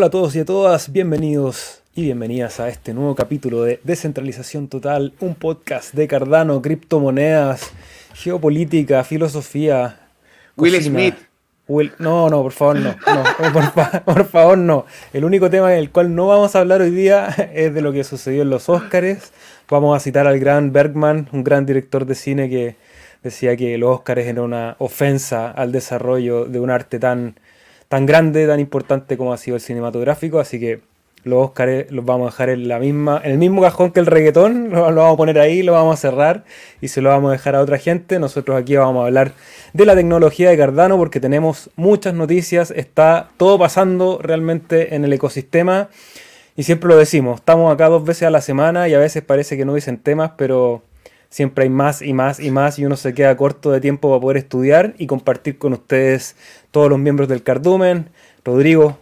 Hola a todos y a todas, bienvenidos y bienvenidas a este nuevo capítulo de Descentralización Total, un podcast de Cardano, criptomonedas, geopolítica, filosofía. Will cocina. Smith. Will- no, no, por favor, no. no, por, fa- por favor, no. El único tema del cual no vamos a hablar hoy día es de lo que sucedió en los Óscares. Vamos a citar al gran Bergman, un gran director de cine que decía que los Óscares eran una ofensa al desarrollo de un arte tan, tan grande, tan importante como ha sido el cinematográfico. Así que los Óscares los vamos a dejar en, la misma, en el mismo cajón que el reggaetón. Lo vamos a poner ahí, lo vamos a cerrar y se lo vamos a dejar a otra gente. Nosotros aquí vamos a hablar de la tecnología de Cardano porque tenemos muchas noticias. Está todo pasando realmente en el ecosistema. Y siempre lo decimos, estamos acá dos veces a la semana y a veces parece que no dicen temas, pero siempre hay más y más y más y uno se queda corto de tiempo para poder estudiar y compartir con ustedes todos los miembros del Cardumen. Rodrigo,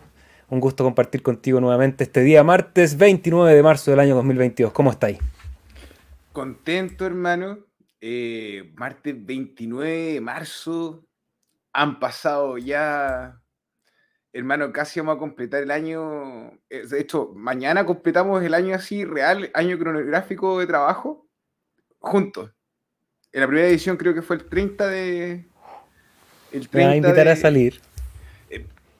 un gusto compartir contigo nuevamente este día martes 29 de marzo del año 2022. ¿Cómo estáis? Contento, hermano. Eh, martes 29 de marzo. Han pasado ya, hermano, casi vamos a completar el año. eh, De hecho, mañana completamos el año así, real, año cronográfico de trabajo, juntos. En la primera edición creo que fue el 30 de... El Me va a 30 invitar a salir.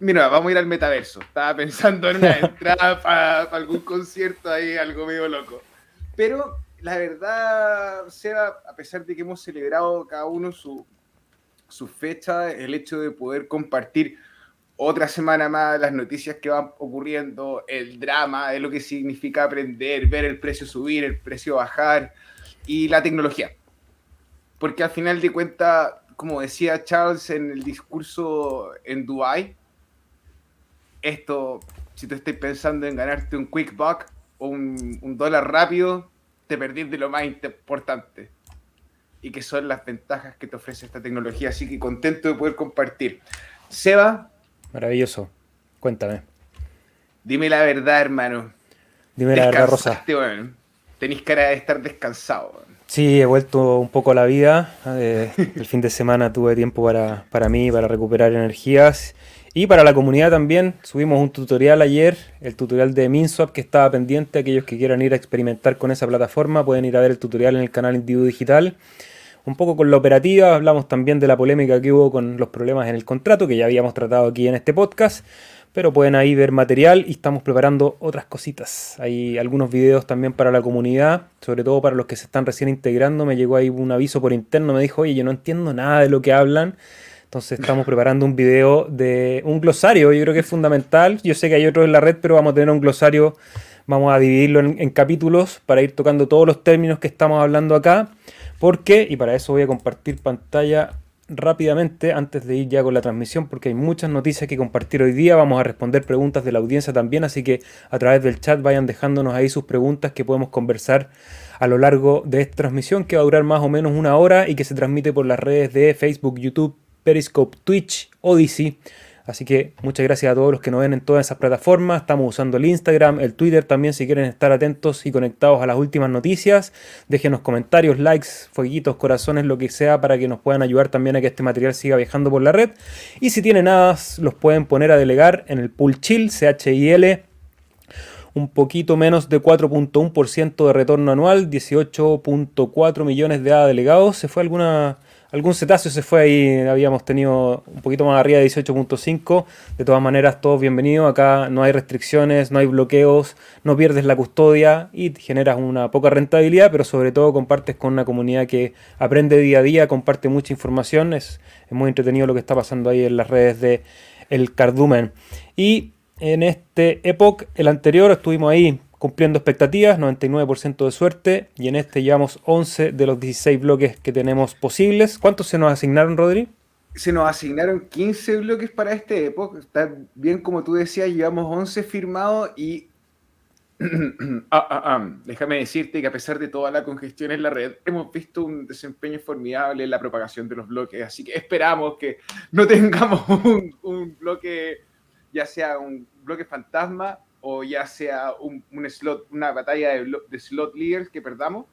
Mira, vamos a ir al metaverso. Estaba pensando en una entrada para algún concierto ahí, algo medio loco. Pero la verdad, Seba, a pesar de que hemos celebrado cada uno su, su fecha, el hecho de poder compartir otra semana más las noticias que van ocurriendo, el drama de lo que significa aprender, ver el precio subir, el precio bajar y la tecnología. Porque al final de cuentas, como decía Charles en el discurso en Dubai, esto, si tú estás pensando en ganarte un quick buck o un, un dólar rápido, te perdís de lo más importante. Y que son las ventajas que te ofrece esta tecnología. Así que contento de poder compartir. Seba, Maravilloso. Cuéntame. dime la verdad, hermano. Dime la verdad, Rosa. Weón. Tenís cara de estar descansado. Sí, he vuelto un poco a la vida. eh, el fin de semana tuve tiempo para, para mí, para recuperar energías. Y para la comunidad también. Subimos un tutorial ayer, el tutorial de MinSwap que estaba pendiente. Aquellos que quieran ir a experimentar con esa plataforma pueden ir a ver el tutorial en el canal Individuo Digital. Un poco con la operativa, hablamos también de la polémica que hubo con los problemas en el contrato, que ya habíamos tratado aquí en este podcast. Pero pueden ahí ver material y estamos preparando otras cositas. Hay algunos videos también para la comunidad, sobre todo para los que se están recién integrando. Me llegó ahí un aviso por interno, me dijo, oye, yo no entiendo nada de lo que hablan. Entonces estamos preparando un video de un glosario, yo creo que es fundamental. Yo sé que hay otros en la red, pero vamos a tener un glosario, vamos a dividirlo en, en capítulos para ir tocando todos los términos que estamos hablando acá. Porque, y para eso voy a compartir pantalla rápidamente antes de ir ya con la transmisión, porque hay muchas noticias que compartir hoy día. Vamos a responder preguntas de la audiencia también, así que a través del chat vayan dejándonos ahí sus preguntas que podemos conversar a lo largo de esta transmisión que va a durar más o menos una hora y que se transmite por las redes de Facebook, YouTube, Periscope, Twitch, Odyssey. Así que muchas gracias a todos los que nos ven en todas esas plataformas. Estamos usando el Instagram, el Twitter también si quieren estar atentos y conectados a las últimas noticias. Déjenos comentarios, likes, fueguitos, corazones, lo que sea para que nos puedan ayudar también a que este material siga viajando por la red. Y si tienen nada, los pueden poner a delegar en el pool chill, CHIL. Un poquito menos de 4.1% de retorno anual, 18.4 millones de delegados. Se fue alguna algún cetáceo se fue ahí, habíamos tenido un poquito más arriba de 18.5. De todas maneras, todos bienvenidos. Acá no hay restricciones, no hay bloqueos, no pierdes la custodia y generas una poca rentabilidad, pero sobre todo compartes con una comunidad que aprende día a día, comparte mucha información. Es, muy entretenido lo que está pasando ahí en las redes de El Cardumen. Y en este Epoch, el anterior, estuvimos ahí cumpliendo expectativas, 99% de suerte, y en este llevamos 11 de los 16 bloques que tenemos posibles. ¿Cuántos se nos asignaron, Rodri? Se nos asignaron 15 bloques para este época. Está bien, como tú decías, llevamos 11 firmados y Ah, ah, ah. Déjame decirte que a pesar de toda la congestión en la red, hemos visto un desempeño formidable en la propagación de los bloques, así que esperamos que no tengamos un, un bloque, ya sea un bloque fantasma o ya sea un, slot, una batalla de slot leaders que perdamos,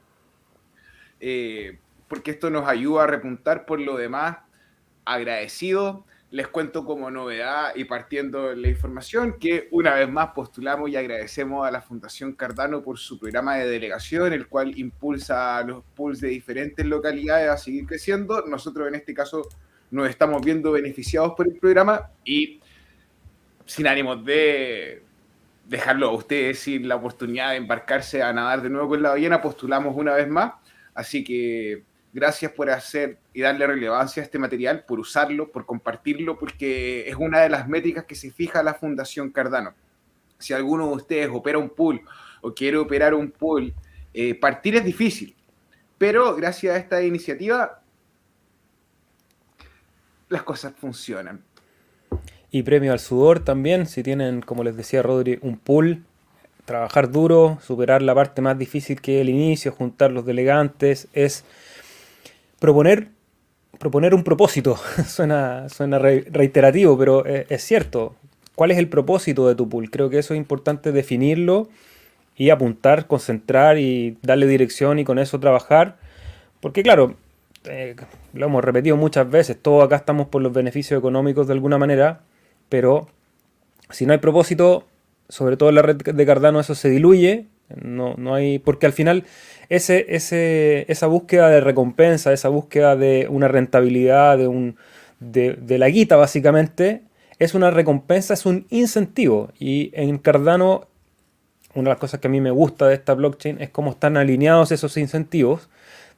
eh, porque esto nos ayuda a repuntar por lo demás agradecido les cuento como novedad y partiendo la información que una vez más postulamos y agradecemos a la Fundación Cardano por su programa de delegación, el cual impulsa a los pools de diferentes localidades a seguir creciendo. Nosotros en este caso nos estamos viendo beneficiados por el programa y sin ánimos de dejarlo a ustedes sin la oportunidad de embarcarse a nadar de nuevo con la ballena, postulamos una vez más. Así que Gracias por hacer y darle relevancia a este material, por usarlo, por compartirlo, porque es una de las métricas que se fija la Fundación Cardano. Si alguno de ustedes opera un pool o quiere operar un pool, eh, partir es difícil, pero gracias a esta iniciativa las cosas funcionan. Y premio al sudor también, si tienen, como les decía Rodri, un pool, trabajar duro, superar la parte más difícil que el inicio, juntar los delegantes, es proponer, proponer un propósito. suena suena reiterativo, pero es, es, cierto. ¿Cuál es el propósito de tu pool? Creo que eso es importante definirlo y apuntar, concentrar y darle dirección y con eso trabajar. Porque claro, eh, lo hemos repetido muchas veces, todos acá estamos por los beneficios económicos de alguna manera, pero si no hay propósito, sobre todo en la red de Cardano, eso se diluye. No, no hay. Porque al final ese, ese, esa búsqueda de recompensa, esa búsqueda de una rentabilidad, de, un, de, la guita básicamente, es una recompensa, es un incentivo. Y en Cardano, una de las cosas que a mí me gusta de esta blockchain es cómo están alineados esos incentivos,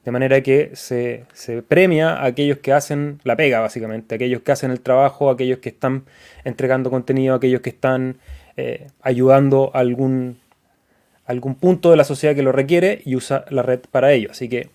de manera que se, premia a aquellos que hacen la pega, básicamente, aquellos que hacen el trabajo, aquellos que están entregando contenido, aquellos que están eh, ayudando a algún algún punto de la sociedad que lo requiere y usa la red para ello. Así que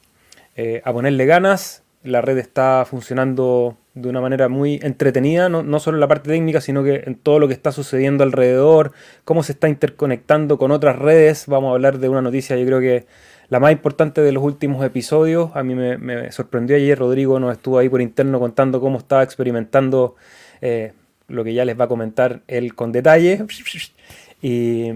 eh, a ponerle ganas, la red está funcionando de una manera muy entretenida, no, solo en la parte técnica, sino que en todo lo que está sucediendo alrededor, cómo se está interconectando con otras redes. Vamos a hablar de una noticia, yo creo que la más importante de los últimos episodios. A mí me, sorprendió ayer, Rodrigo nos estuvo ahí por interno contando cómo estaba experimentando eh, lo que ya les va a comentar él con detalle. Y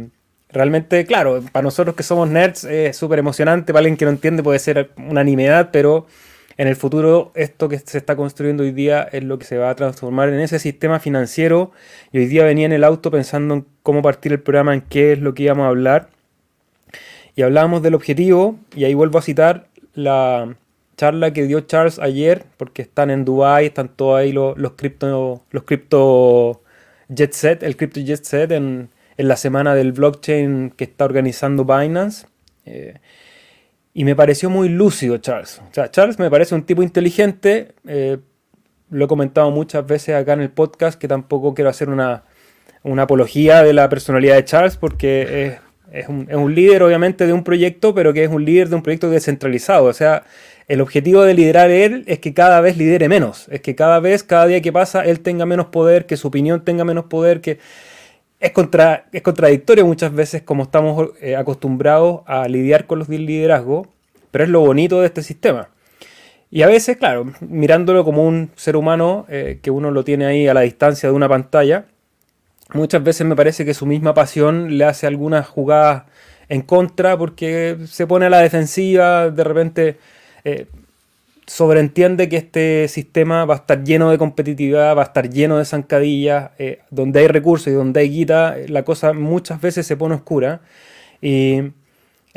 realmente, claro, para nosotros que somos nerds es súper emocionante, para alguien que no entiende puede ser una nimiedad, pero en el futuro esto que se está construyendo hoy día es lo que se va a transformar en ese sistema financiero. Y hoy día venía en el auto pensando en cómo partir el programa, en qué es lo que íbamos a hablar. Y hablábamos del objetivo, y ahí vuelvo a citar la charla que dio Charles ayer, porque están en Dubai, están todos ahí los, los cripto, los cripto jet set, el crypto jet set en, en la semana del blockchain que está organizando Binance. Eh, y me pareció muy lúcido Charles. O sea, Charles me parece un tipo inteligente. Eh, lo he comentado muchas veces acá en el podcast que tampoco quiero hacer una, apología de la personalidad de Charles porque es, un, es, un, líder obviamente de un proyecto, pero que es un líder de un proyecto descentralizado. O sea, el objetivo de liderar él es que cada vez lidere menos. Es que cada vez, cada día que pasa, él tenga menos poder, que su opinión tenga menos poder, que es, contra, es contradictorio muchas veces como estamos eh, acostumbrados a lidiar con los liderazgo, pero es lo bonito de este sistema. Y a veces, claro, mirándolo como un ser humano eh, que uno lo tiene ahí a la distancia de una pantalla, muchas veces me parece que su misma pasión le hace algunas jugadas en contra porque se pone a la defensiva, de repente eh, sobreentiende que este sistema va a estar lleno de competitividad, va a estar lleno de zancadillas, eh, donde hay recursos y donde hay guita, la cosa muchas veces se pone oscura. Y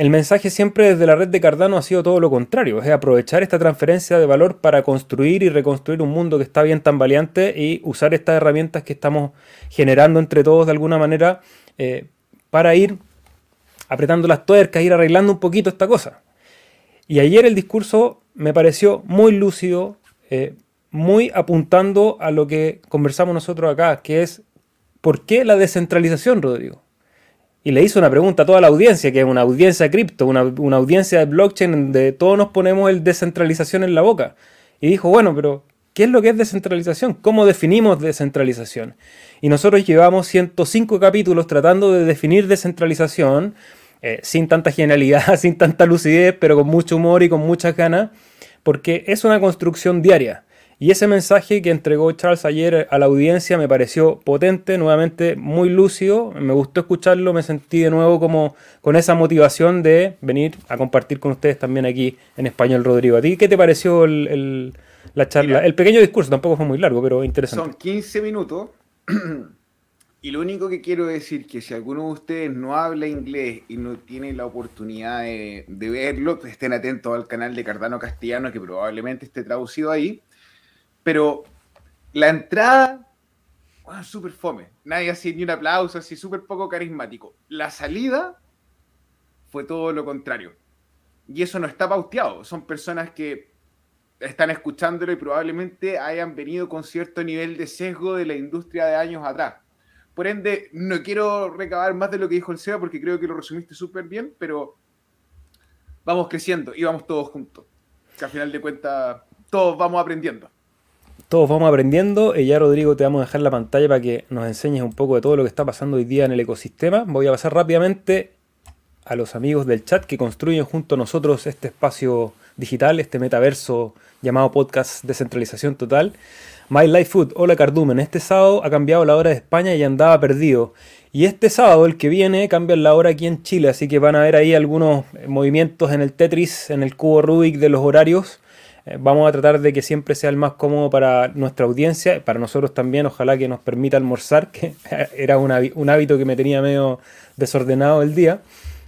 el mensaje siempre desde la red de Cardano ha sido todo lo contrario, es aprovechar esta transferencia de valor para construir y reconstruir un mundo que está bien tan valiente y usar estas herramientas que estamos generando entre todos de alguna manera eh, para ir apretando las tuercas, ir arreglando un poquito esta cosa. Y ayer el discurso me pareció muy lúcido, eh, muy apuntando a lo que conversamos nosotros acá, que es ¿por qué la descentralización, Rodrigo? Y le hizo una pregunta a toda la audiencia, que es una audiencia de cripto, una, una audiencia de blockchain, donde todos nos ponemos el descentralización en la boca. Y dijo, bueno, pero ¿qué es lo que es descentralización? ¿Cómo definimos descentralización? Y nosotros llevamos 105 capítulos tratando de definir descentralización, eh, sin tanta genialidad, sin tanta lucidez, pero con mucho humor y con muchas ganas porque es una construcción diaria. Y ese mensaje que entregó Charles ayer a la audiencia me pareció potente, nuevamente muy lúcido, me gustó escucharlo, me sentí de nuevo como con esa motivación de venir a compartir con ustedes también aquí en español, Rodrigo. ¿A ti qué te pareció el, la charla. el pequeño discurso tampoco fue muy largo, pero interesante. Son 15 minutos. Y lo único que quiero decir que si alguno de ustedes no habla inglés y no tiene la oportunidad de, verlo, pues estén atentos al canal de Cardano Castellano que probablemente esté traducido ahí. Pero la entrada, bueno, súper fome. Nadie hacía ni un aplauso, así súper poco carismático. La salida fue todo lo contrario. Y eso no está pauteado. Son personas que están escuchándolo y probablemente hayan venido con cierto nivel de sesgo de la industria de años atrás por ende, no quiero recabar más de lo que dijo el SEA porque creo que lo resumiste súper bien, pero vamos creciendo y vamos todos juntos. Que al final de cuentas, todos vamos aprendiendo. Todos vamos aprendiendo. Y ya, Rodrigo, te vamos a dejar la pantalla para que nos enseñes un poco de todo lo que está pasando hoy día en el ecosistema. Voy a pasar rápidamente a los amigos del chat que construyen junto a nosotros este espacio digital, este metaverso llamado podcast Descentralización Total. My Life Food, hola Cardumen, este sábado ha cambiado la hora de España y andaba perdido. Y este sábado, el que viene, cambian la hora aquí en Chile, así que van a ver ahí algunos movimientos en el Tetris, en el cubo Rubik de los horarios. Eh, vamos a tratar de que siempre sea el más cómodo para nuestra audiencia, para nosotros también, ojalá que nos permita almorzar, que era un, hábito que me tenía medio desordenado el día.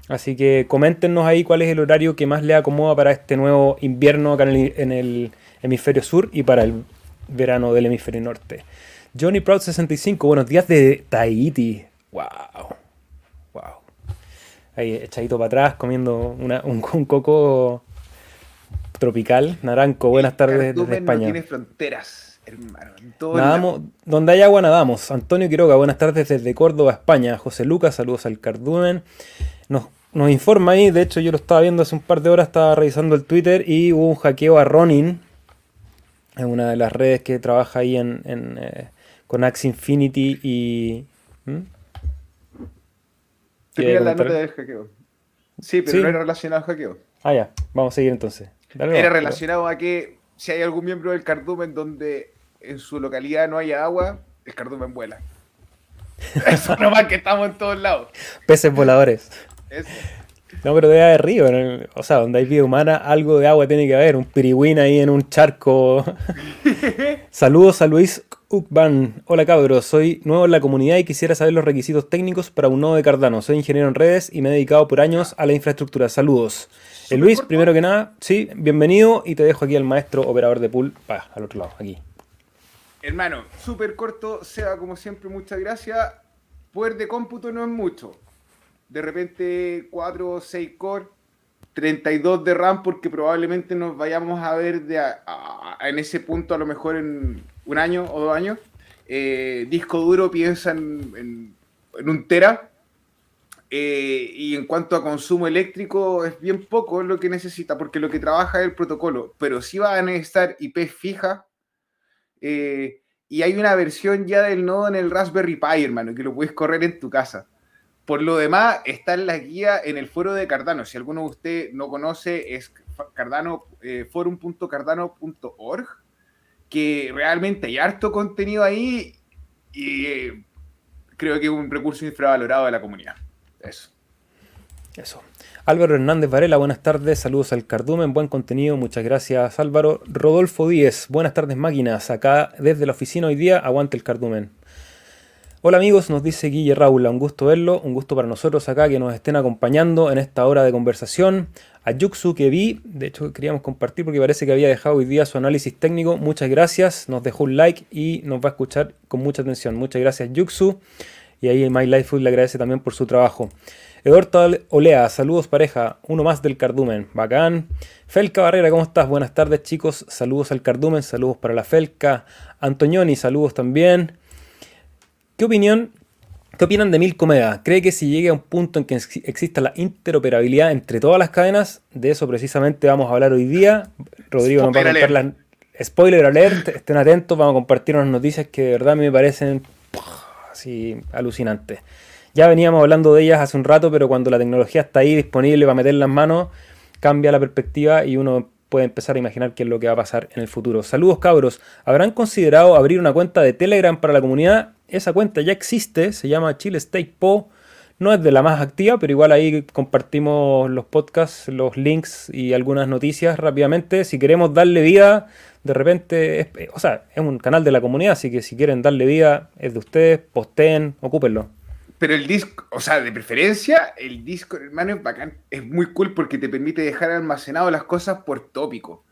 Así que coméntenos ahí cuál es el horario que más le acomoda para este nuevo invierno acá en el hemisferio sur y para el verano del hemisferio norte. Johnny Proud 65, buenos días de Tahiti. Wow. Wow. Ahí echadito para atrás comiendo un, coco tropical, naranco. Buenas tardes desde España. No tiene fronteras, hermano. Nadamos, donde hay agua nadamos. Antonio Quiroga, buenas tardes desde Córdoba, España. José Lucas, saludos al cardumen. Nos, nos informa ahí, de hecho yo lo estaba viendo hace un par de horas, estaba revisando el Twitter y hubo un hackeo a Ronin, es una de las redes que trabaja ahí en, eh, con Axie Infinity y... ¿hmm? La nota del hackeo. Sí, pero no era relacionado al hackeo. Ah, ya, vamos a seguir entonces. Era relacionado a que si hay algún miembro del cardumen donde en su localidad no haya agua, el cardumen vuela. Eso nomás que estamos en todos lados. Peces voladores. Eso. No, pero debe haber río. O sea, donde hay vida humana, algo de agua tiene que haber. Un pirigüín ahí en un charco. Saludos a Luis Ucban. Hola cabros, soy nuevo en la comunidad y quisiera saber los requisitos técnicos para un nodo de Cardano. Soy ingeniero en redes y me he dedicado por años a la infraestructura. Saludos. Eh, Luis, primero que nada, sí, bienvenido y te dejo aquí al maestro operador de pool. Va, al otro lado, aquí. Hermano, súper corto, Seba, como siempre, muchas gracias. Poder de cómputo no es mucho de repente 4 o 6 core, 32 de RAM, porque probablemente nos vayamos a ver de en ese punto a lo mejor en un año o dos años. Eh, disco duro piensa en, un tera. Eh, y en cuanto a consumo eléctrico, es bien poco lo que necesita, porque lo que trabaja es el protocolo, pero sí va a necesitar IP fija. Eh, y hay una versión ya del nodo en el Raspberry Pi, hermano, que lo puedes correr en tu casa. Por lo demás, está en la guía en el foro de Cardano. Si alguno de ustedes no conoce, es Cardano, eh, forum.cardano.org, que realmente hay harto contenido ahí y creo que es un recurso infravalorado de la comunidad. Eso. Eso. Álvaro Hernández Varela, buenas tardes, saludos al Cardumen, buen contenido, muchas gracias Álvaro. Rodolfo Díez, buenas tardes máquinas, acá desde la oficina hoy día, aguante el Cardumen. Hola amigos, nos dice Guille Raula, un gusto verlo, un gusto para nosotros acá que nos estén acompañando en esta hora de conversación. A Yuxu que vi, de hecho queríamos compartir porque parece que había dejado hoy día su análisis técnico, muchas gracias, nos dejó un like y nos va a escuchar con mucha atención. Muchas gracias Yuxu y ahí My le agradece también por su trabajo. Eduardo Olea, saludos pareja, uno más del Cardumen, bacán. Felca Barrera, ¿cómo estás? Buenas tardes chicos, saludos al Cardumen, saludos para la Felca. Antonioni, saludos también. ¿Qué opinión, qué opinan de Milcomeda? ¿Cree que si llegue a un punto en que exista la interoperabilidad entre todas las cadenas? De eso precisamente vamos a hablar hoy día. Rodrigo nos va a contar las... Spoiler alert, estén atentos, vamos a compartir unas noticias que de verdad me parecen así alucinantes. Ya veníamos hablando de ellas hace un rato, pero cuando la tecnología está ahí disponible para meter las manos, cambia la perspectiva y uno puede empezar a imaginar qué es lo que va a pasar en el futuro. Saludos cabros, ¿habrán considerado abrir una cuenta de Telegram para la comunidad? esa cuenta ya existe, se llama Chile State Po. No es de la más activa, pero igual ahí compartimos los podcasts, los links y algunas noticias rápidamente. Si queremos darle vida, de repente, o sea, es un canal de la comunidad, así que si quieren darle vida, es de ustedes, posteen, ocúpenlo. Pero el disco, o sea, de preferencia, el disco, hermano, es bacán. Es muy cool porque te permite dejar almacenado las cosas por tópico.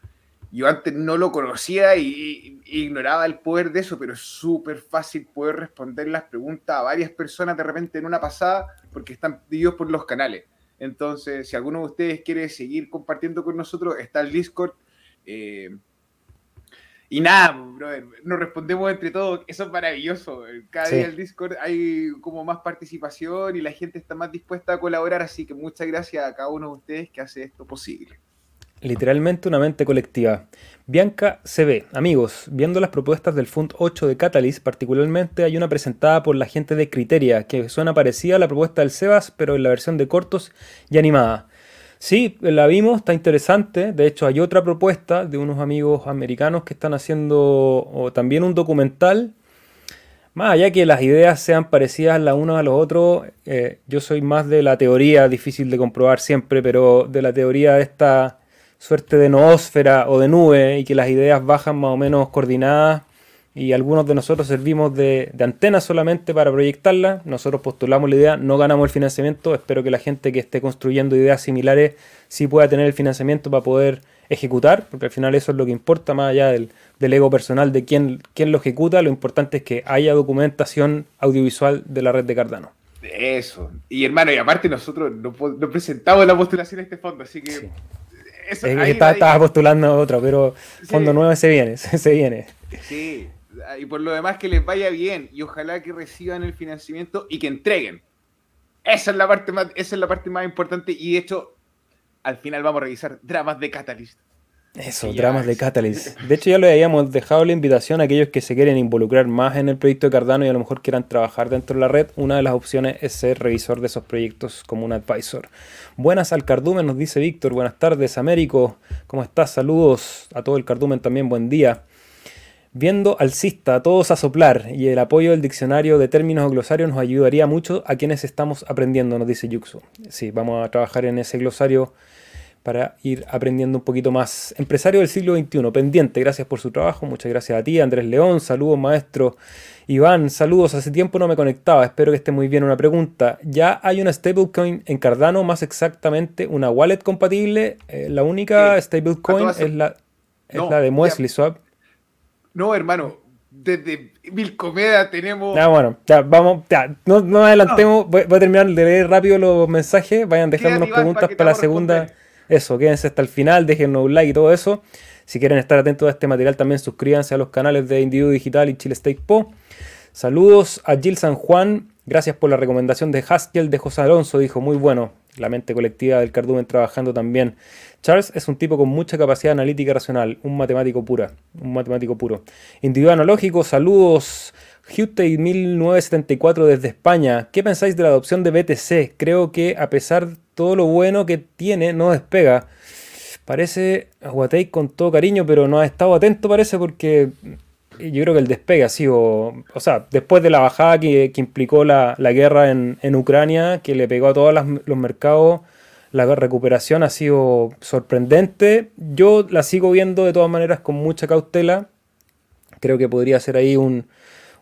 Yo antes no lo conocía y, ignoraba el poder de eso, pero es súper fácil poder responder las preguntas a varias personas de repente en una pasada porque están divididos por los canales. Entonces, si alguno de ustedes quiere seguir compartiendo con nosotros, está el Discord. Eh, y nada, brother, nos respondemos entre todos, eso es maravilloso. Cada día en el Discord hay como más participación y la gente está más dispuesta a colaborar, así que muchas gracias a cada uno de ustedes que hace esto posible. Literalmente una mente colectiva. Bianca CB, amigos, viendo las propuestas del Fund 8 de Catalyst, particularmente hay una presentada por la gente de Criteria, que suena parecida a la propuesta del Sebas, pero en la versión de cortos y animada. Sí, la vimos, está interesante. De hecho, hay otra propuesta de unos amigos americanos que están haciendo también un documental. Más allá que las ideas sean parecidas las unas a los otros, eh, yo soy más de la teoría, difícil de comprobar siempre, pero de la teoría de esta suerte de noósfera o de nube y que las ideas bajan más o menos coordinadas y algunos de nosotros servimos de, antena solamente para proyectarla. Nosotros postulamos la idea, no ganamos el financiamiento. Espero que la gente que esté construyendo ideas similares sí pueda tener el financiamiento para poder ejecutar, porque al final eso es lo que importa más allá del, ego personal de quién, quién lo ejecuta. Lo importante es que haya documentación audiovisual de la red de Cardano. Eso. Y hermano, y aparte nosotros no, presentamos la postulación de este fondo, así que... Eso, estaba postulando otro, pero fondo nuevo se viene, se viene. Sí, y por lo demás que les vaya bien y ojalá que reciban el financiamiento y que entreguen. Esa es la parte más, esa es la parte más importante y de hecho al final vamos a revisar dramas de Catalyst. Eso, dramas de Catalyst. De hecho ya le habíamos dejado la invitación a aquellos que se quieren involucrar más en el proyecto de Cardano y a lo mejor quieran trabajar dentro de la red. Una de las opciones es ser revisor de esos proyectos como un advisor. Buenas al cardumen, nos dice Víctor. Buenas tardes, Américo. ¿Cómo estás? Saludos a todo el cardumen también. Buen día. Viendo alcista a todos a soplar y el apoyo del diccionario de términos o glosarios nos ayudaría mucho a quienes estamos aprendiendo, nos dice Yuxu. Sí, vamos a trabajar en ese glosario para ir aprendiendo un poquito más. Empresario del siglo XXI, pendiente, gracias por su trabajo, muchas gracias a ti, Andrés León, saludos maestro. Iván, saludos, hace tiempo no me conectaba, espero que esté muy bien. Una pregunta, ¿ya hay una stablecoin en Cardano, más exactamente una wallet compatible? Eh, la única stablecoin es la, es la de Muesli Swap. No, hermano, desde Milcomeda tenemos. Ya, bueno, ya, vamos, ya, no, no adelantemos, voy, a terminar de leer rápido los mensajes, vayan dejándonos preguntas para, la segunda. Eso, quédense hasta el final, déjenos un like y todo eso. Si quieren estar atentos a este material, también suscríbanse a los canales de Individuo Digital y Chile State Po. Saludos a Jill San Juan, gracias por la recomendación de Haskell de José Alonso, dijo muy bueno. La mente colectiva del Cardumen trabajando también. Charles es un tipo con mucha capacidad analítica racional, un matemático pura, un matemático puro. Individuo analógico, saludos. Hutey 1974 desde España. ¿Qué pensáis de la adopción de BTC? Creo que a pesar de todo lo bueno que tiene, no despega. Parece Guatei con todo cariño, pero no ha estado atento, parece, porque yo creo que el despegue ha sido, o sea, después de la bajada que, implicó la, guerra en, Ucrania, que le pegó a todos los mercados, la recuperación ha sido sorprendente. Yo la sigo viendo de todas maneras con mucha cautela. Creo que podría ser ahí un,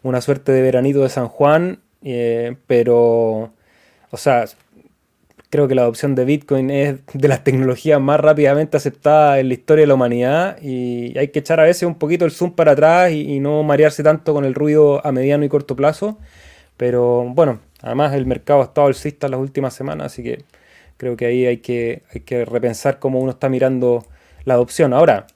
una suerte de veranito de San Juan, eh, pero, o sea, creo que la adopción de Bitcoin es de las tecnologías más rápidamente aceptadas en la historia de la humanidad y hay que echar a veces un poquito el zoom para atrás y, y no marearse tanto con el ruido a mediano y corto plazo. Pero bueno, además el mercado ha estado alcista las últimas semanas, así que Creo que ahí hay que, hay que repensar cómo uno está mirando la adopción. Ahora,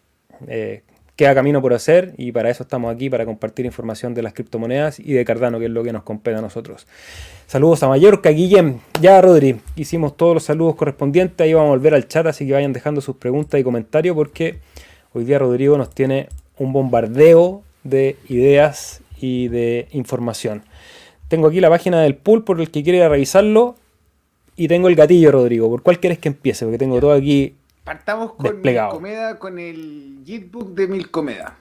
eh, queda camino por hacer y para eso estamos aquí, para compartir información de las criptomonedas y de Cardano, que es lo que nos compete a nosotros. Saludos a Mallorca, Guillem, ya Rodri, hicimos todos los saludos correspondientes, ahí vamos a volver al chat, así que vayan dejando sus preguntas y comentarios porque hoy día Rodrigo nos tiene un bombardeo de ideas y de información. Tengo aquí la página del pool por el que quiera revisarlo. Y tengo el gatillo, Rodrigo. ¿Por cuál quieres que empiece? Porque tengo todo aquí. Partamos con Milcomeda, con el Gitbook de Milcomeda.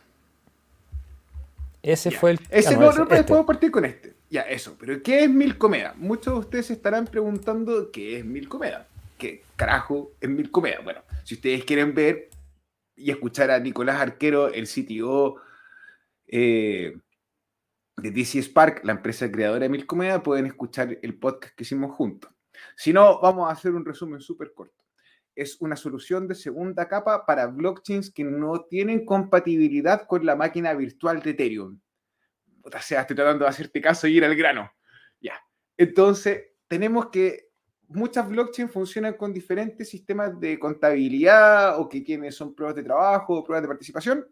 Ese fue el. Ese ah, no, no, podemos partir con este. Ya, eso. Pero ¿qué es Milcomeda? Muchos de ustedes se estarán preguntando qué es Milcomeda. ¿Qué carajo es Milcomeda? Bueno, si ustedes quieren ver y escuchar a Nicolás Arquero, el CTO eh, de DC Spark, la empresa creadora de Milcomeda, pueden escuchar el podcast que hicimos juntos. Si no, vamos a hacer un resumen súper corto. Es una solución de segunda capa para blockchains que no tienen compatibilidad con la máquina virtual de Ethereum o sea, estoy tratando de hacerte caso y ir al grano. Ya. Entonces, tenemos que muchas blockchains funcionan con diferentes sistemas de contabilidad o que quienes son pruebas de trabajo o pruebas de participación.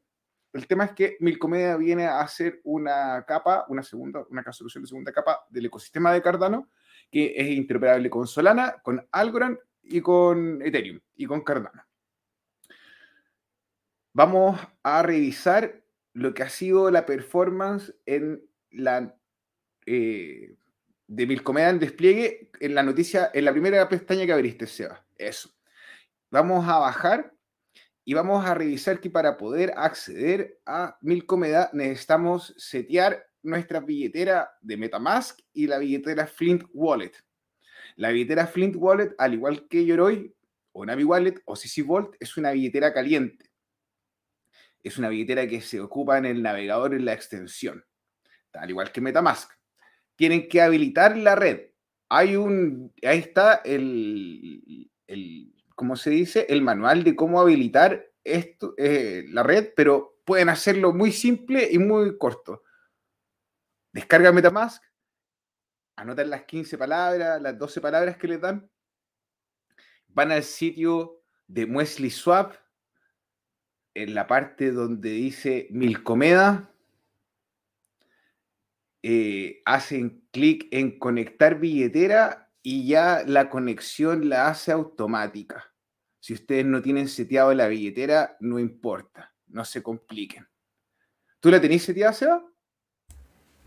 El tema es que Milcomedia viene a ser una capa, una segunda, una solución de segunda capa del ecosistema de Cardano que es interoperable con Solana, con Algorand y con Ethereum y con Cardano. Vamos a revisar lo que ha sido la performance en la eh, de Milcomeda en despliegue en la noticia, en la primera pestaña que abriste, Seba. Eso. Vamos a bajar y vamos a revisar que para poder acceder a Milcomeda necesitamos setear nuestra billetera de Metamask y la billetera Flint Wallet. La billetera Flint Wallet, al igual que Yoroi o Navi Wallet o CC Vault, es una billetera caliente es una billetera que se ocupa en el navegador en la extensión, al igual que Metamask. Tienen que habilitar la red. Hay un, ahí está el, el ¿cómo se dice? El manual de cómo habilitar esto, eh, la red, pero pueden hacerlo muy simple y muy corto. Descarga Metamask, anotan las 15 palabras, las 12 palabras que les dan, van al sitio de Muesli Swap, en la parte donde dice Milcomeda, eh, hacen clic en conectar billetera y ya la conexión la hace automática. Si ustedes no tienen seteado la billetera, no importa, no se compliquen. ¿Tú la tenés seteada, Seba?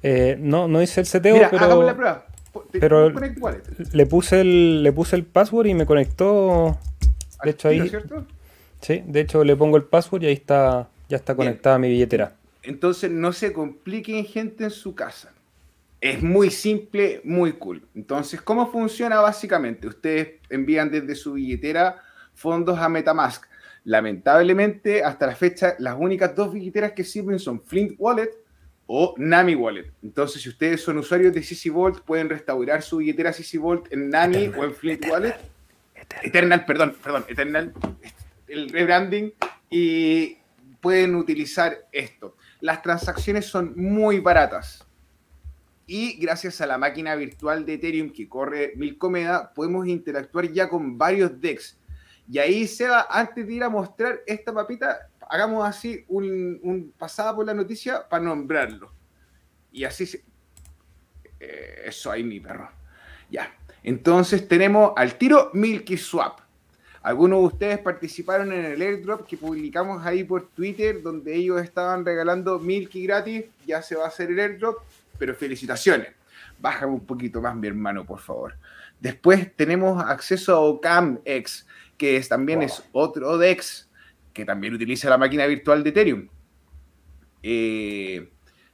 Eh, no, no hice el seteo, pero, la prueba. pero le puse el le puse el password y me conectó. De hecho ahí. ¿cierto? Sí, de hecho le pongo el password y ahí está, ya está conectada mi billetera. Entonces no se compliquen gente en su casa. Es muy simple, muy cool. Entonces, ¿cómo funciona básicamente? Ustedes envían desde su billetera fondos a Metamask. Lamentablemente, hasta la fecha, las únicas dos billeteras que sirven son Flint Wallet o Nami Wallet. Entonces, si ustedes son usuarios de CC Vault, pueden restaurar su billetera CC Vault en Nami o en Flint Wallet. Eternal, perdón, perdón, Eternal el rebranding y pueden utilizar esto. Las transacciones son muy baratas. Y gracias a la máquina virtual de Ethereum que corre Milcomeda, podemos interactuar ya con varios DEX. Y ahí, Seba, antes de ir a mostrar esta papita, hagamos así un, un pasada por la noticia para nombrarlo. Y así se... Eh, eso ahí, mi perro. Ya. Entonces tenemos al tiro Milky Swap. Algunos de ustedes participaron en el airdrop que publicamos ahí por Twitter, donde ellos estaban regalando Milky gratis. Ya se va a hacer el airdrop, pero felicitaciones. Bájame un poquito más, mi hermano, por favor. Después tenemos acceso a OCamX, que es, también es otro DEX que también utiliza la máquina virtual de Ethereum. Eh,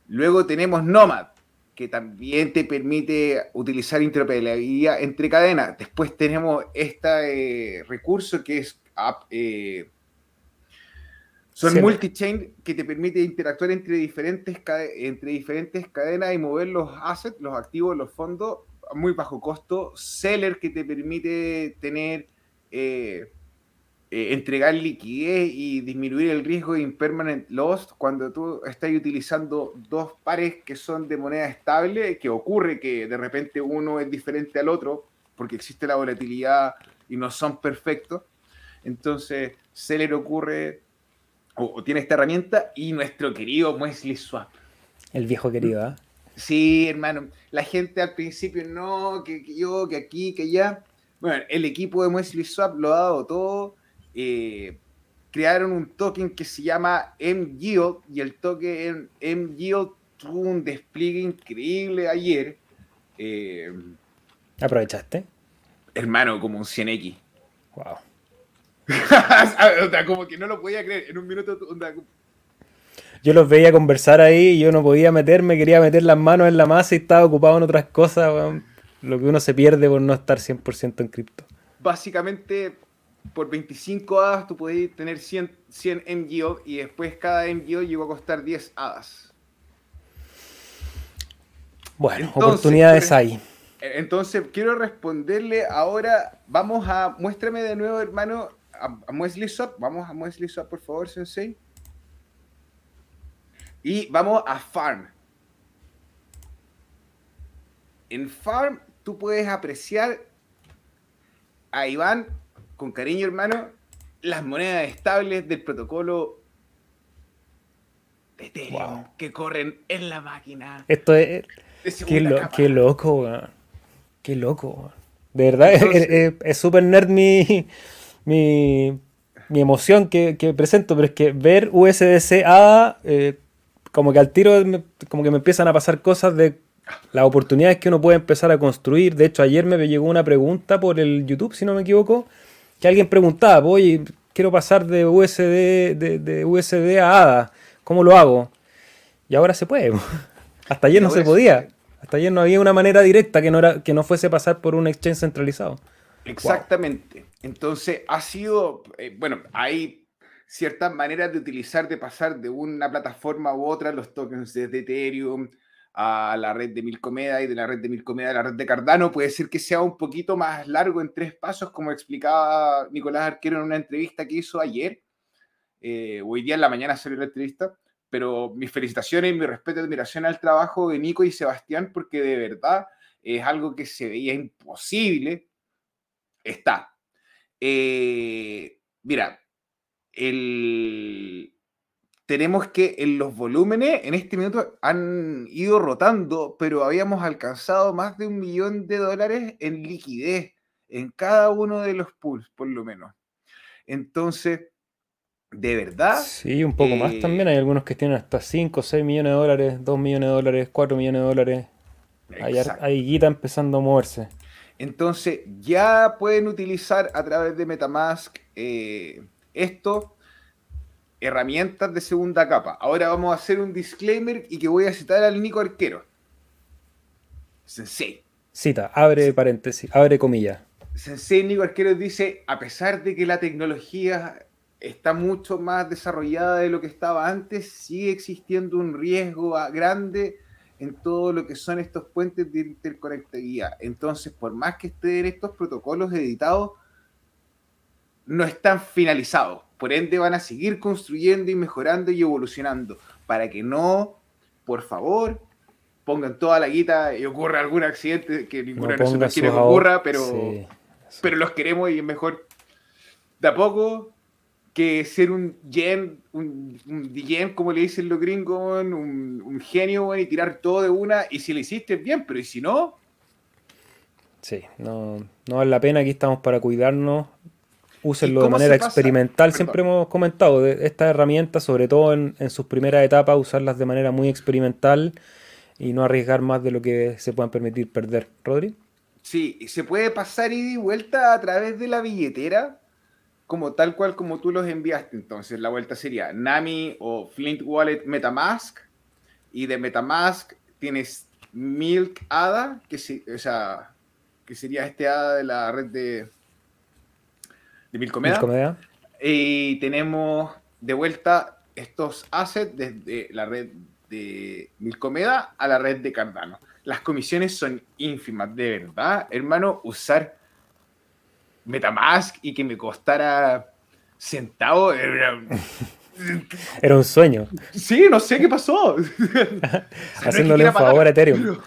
luego tenemos Nomad, que también te permite utilizar interoperabilidad entre cadenas. Después tenemos este recurso que es eh, son multi-chain que te permite interactuar entre diferentes, entre diferentes cadenas y mover los assets, los activos, los fondos a muy bajo costo. Seller que te permite tener eh, eh, entregar liquidez y disminuir el riesgo de impermanent loss cuando tú estás utilizando dos pares que son de moneda estable, que ocurre que de repente uno es diferente al otro porque existe la volatilidad y no son perfectos. Entonces, se le ocurre o, tiene esta herramienta y nuestro querido Wesley Swap. El viejo querido, ¿ah? Sí, hermano. La gente al principio, no, que, yo, que aquí, que allá. Bueno, el equipo de Wesley Swap lo ha dado todo eh, crearon un token que se llama MGIO y el token MGIO tuvo un despliegue increíble ayer. Eh, ¿Aprovechaste? Hermano, como un 100X. Wow. como que no lo podía creer. En un minuto. yo los veía conversar ahí y yo no podía meterme, quería meter las manos en la masa y estaba ocupado en otras cosas, lo que uno se pierde por no estar 100% en cripto. Básicamente, por 25 hadas tú podías tener 100, 100 MGO y después cada MGO llegó a costar 10 hadas. Bueno, oportunidades hay. Entonces, quiero responderle ahora. Vamos a. Muéstrame de nuevo, hermano, a, a Muesli Vamos a Muesli Swap, por favor, Sensei. Y vamos a Farm. En Farm, tú puedes apreciar a Iván, con cariño, hermano, las monedas estables del protocolo de Ethereum que corren en la máquina. Esto es. Qué, loco, Qué loco. De verdad, es súper nerd mi, mi, emoción que, presento, pero es que ver USDC ADA, eh, como que al tiro, como que me empiezan a pasar cosas de las oportunidades que uno puede empezar a construir. De hecho, ayer me llegó una pregunta por el YouTube, si no me equivoco, que alguien preguntaba, oye, quiero pasar de USD, de, de USD a ADA, ¿cómo lo hago? Y ahora se puede. Hasta ayer no se podía. Hasta ayer no había una manera directa que no, era, que no fuese pasar por un exchange centralizado. Exactamente. Entonces, ha sido, eh, bueno, hay ciertas maneras de utilizar, de pasar de una plataforma u otra los tokens desde Ethereum a la red de Milcomeda y de la red de Milcomeda a la red de Cardano. Puede ser que sea un poquito más largo en tres pasos, como explicaba Nicolás Arquero en una entrevista que hizo ayer. Eh, hoy día en la mañana salió la entrevista pero mis felicitaciones y mi respeto y admiración al trabajo de Nico y Sebastián, porque de verdad es algo que se veía imposible. Está. Eh, mira, el... tenemos que en los volúmenes en este minuto han ido rotando, pero habíamos alcanzado más de un millón de dólares en liquidez en cada uno de los pools, por lo menos. Entonces, de verdad. Sí, un poco más también. Hay eh, algunos que tienen hasta 5, 6 millones de dólares, 2 millones de dólares, 4 millones de dólares. Hay, hay, guita empezando a moverse. Entonces, ya pueden utilizar a través de Metamask eh, esto, herramientas de segunda capa. Ahora vamos a hacer un disclaimer y que voy a citar al Nico Arquero. Sensei. Cita, abre paréntesis, abre comillas. Sensei Nico Arquero dice, a pesar de que la tecnología está mucho más desarrollada de lo que estaba antes, sigue existiendo un riesgo grande en todo lo que son estos puentes de interconectividad. Entonces, por más que estén estos protocolos editados, no están finalizados. Por ende, van a seguir construyendo y mejorando y evolucionando. Para que no, por favor, pongan toda la guita y ocurra algún accidente que ninguna no nosotros quiere que ocurra, pero, pero los queremos y es mejor de a poco que ser un gen, un, un como le dicen los gringos, un, un genio, y tirar todo de una, y si lo hiciste bien, pero ¿y si no? Sí, no, no vale la pena, aquí estamos para cuidarnos, úsenlo de manera experimental, siempre hemos comentado de estas herramientas, sobre todo en, en sus primeras etapas, usarlas de manera muy experimental y no arriesgar más de lo que se puedan permitir perder. Rodri. Sí, se puede pasar y vuelta a través de la billetera como tal cual como tú los enviaste. Entonces la vuelta sería Nami o Flint Wallet Metamask. Y de Metamask tienes Milk ADA, que, o sea, que sería este ADA de la red de, de Milcomeda. Y tenemos de vuelta estos assets desde la red de Milcomeda a la red de Cardano. Las comisiones son ínfimas, de verdad, hermano, usar Metamask y que me costara centavos. Era... un sueño. Sí, no sé qué pasó. Haciéndole un favor a Ethereum.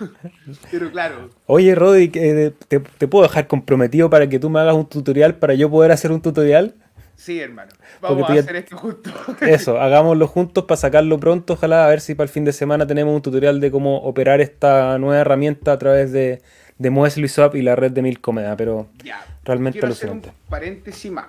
Pero, claro. Oye, Roddy, te, te, puedo dejar comprometido para que tú me hagas un tutorial para yo poder hacer un tutorial? Sí, hermano. Vamos a hacer esto juntos. Eso, hagámoslo juntos para sacarlo pronto. Ojalá a ver si para el fin de semana tenemos un tutorial de cómo operar esta nueva herramienta a través de, de Muesli Swap y la red de Milcomeda, pero ya, realmente alucinante. Hacer un paréntesis más.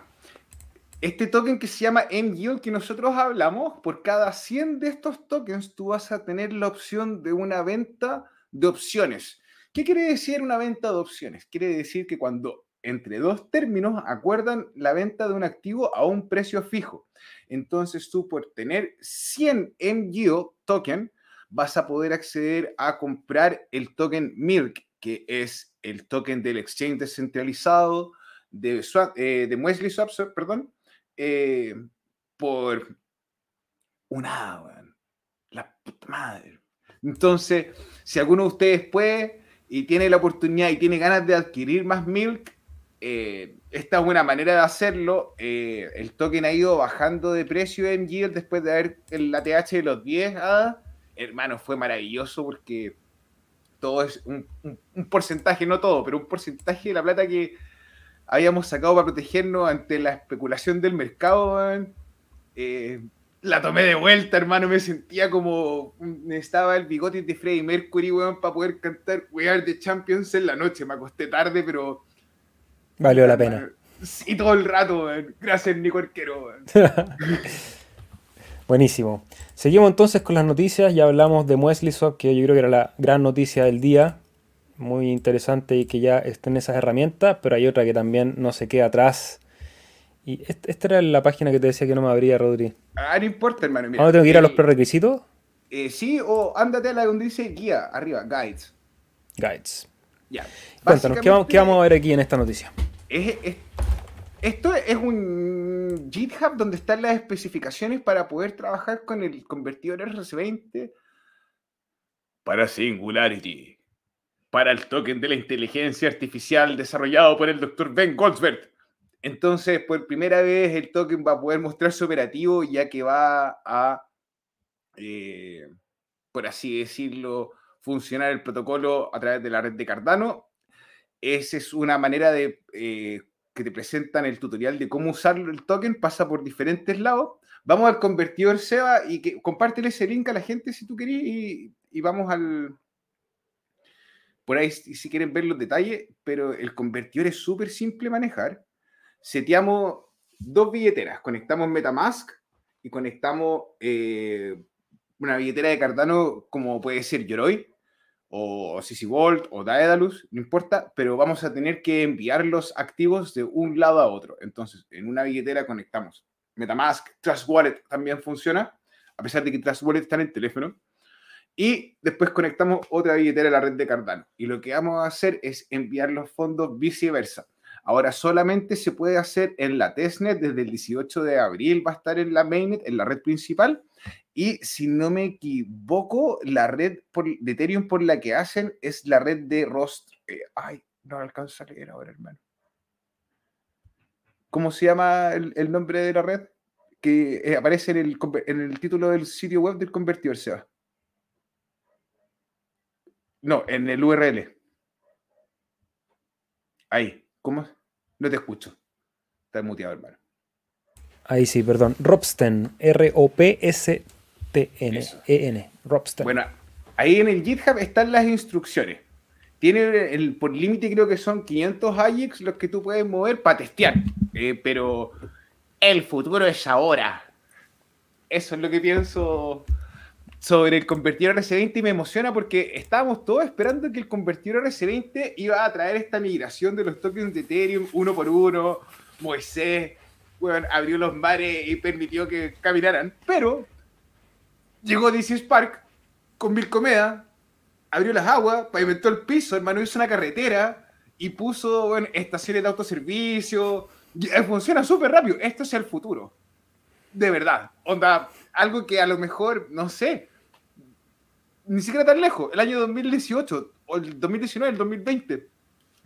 Este token que se llama MGO que nosotros hablamos, por cada 100 de estos tokens tú vas a tener la opción de una venta de opciones. ¿Qué quiere decir una venta de opciones? Quiere decir que cuando entre dos términos acuerdan la venta de un activo a un precio fijo. Entonces tú por tener 100 MGO token vas a poder acceder a comprar el token MILK, que es el token del exchange descentralizado de, eh, de Wesley Swaps, perdón, eh, por una, la puta madre. Entonces, si alguno de ustedes puede y tiene la oportunidad y tiene ganas de adquirir más Milk, eh, esta es una manera de hacerlo. Eh, el token ha ido bajando de precio en Yield después de haber el ATH de los 10 Hermano, fue maravilloso porque todo es un, porcentaje, no todo, pero un porcentaje de la plata que habíamos sacado para protegernos ante la especulación del mercado. Eh, la tomé de vuelta, hermano. Me sentía como. Estaba el bigote de Freddie Mercury, weón, para poder cantar We Are the Champions en la noche. Me acosté tarde, pero. Valió la pena. Sí, todo el rato, weón. Gracias, Nico Arquero, Buenísimo. Seguimos entonces con las noticias. Ya hablamos de Wesley Swap, que yo creo que era la gran noticia del día. Muy interesante y que ya estén esas herramientas, pero hay otra que también no se queda atrás y esta era la página que te decía que no me abría, Rodri. Ah, no importa, hermano. Mira, ¿Vamos tengo que ir a los prerequisitos? Eh, sí, o ándate a la donde dice guía, arriba, guides. Guides. Ya. Cuéntanos, ¿qué vamos, ¿qué vamos, a ver aquí en esta noticia? esto es un GitHub donde están las especificaciones para poder trabajar con el convertidor RC20 para Singularity, para el token de la inteligencia artificial desarrollado por el Dr. Ben Goldsberg entonces, por primera vez, el token va a poder mostrarse operativo ya que va a, eh, por así decirlo, funcionar el protocolo a través de la red de Cardano. Esa es una manera de eh, que te presentan el tutorial de cómo usar el token, pasa por diferentes lados. Vamos al convertidor Seba y que compártele ese link a la gente si tú querés y vamos al, por ahí si quieren ver los detalles, pero el convertidor es súper simple manejar seteamos dos billeteras, conectamos Metamask y conectamos eh, una billetera de Cardano como puede ser Yoroi o Volt o Daedalus, no importa, pero vamos a tener que enviar los activos de un lado a otro. Entonces, en una billetera conectamos Metamask, Trust Wallet también funciona, a pesar de que Trust Wallet está en el teléfono. Y después conectamos otra billetera a la red de Cardano. Y lo que vamos a hacer es enviar los fondos viceversa. Ahora solamente se puede hacer en la testnet desde el 18 de abril, va a estar en la mainnet, en la red principal. Y si no me equivoco, la red de Ethereum por la que hacen es la red de Rost. Eh, ay, no alcanzo a leer ahora, hermano. ¿Cómo se llama el, nombre de la red? Que eh, aparece en el, en el, título del sitio web del convertidor, Seba. No, en el URL. Ahí. ¿Cómo? No te escucho. Estás muteado, hermano. Ahí sí, perdón. Robsten. R-O-P-S-T-N-E-N. Robsten. Bueno, ahí en el GitHub están las instrucciones. Tiene el, por límite creo que son 500 AJAX los que tú puedes mover para testear. Eh, pero el futuro es ahora. Eso es lo que pienso sobre el convertidor RC20 y me emociona porque estábamos todos esperando que el convertidor RC20 iba a traer esta migración de los tokens de Ethereum uno por uno. Moisés bueno, abrió los mares y permitió que caminaran, pero llegó DC Spark con mil comeda, abrió las aguas, pavimentó el piso, hermano, hizo una carretera y puso bueno, estaciones de autoservicio. Funciona súper rápido. Esto es el futuro. De verdad. Onda, algo que a lo mejor, no sé, ni siquiera tan lejos, el año 2018, o el 2019, el 2020,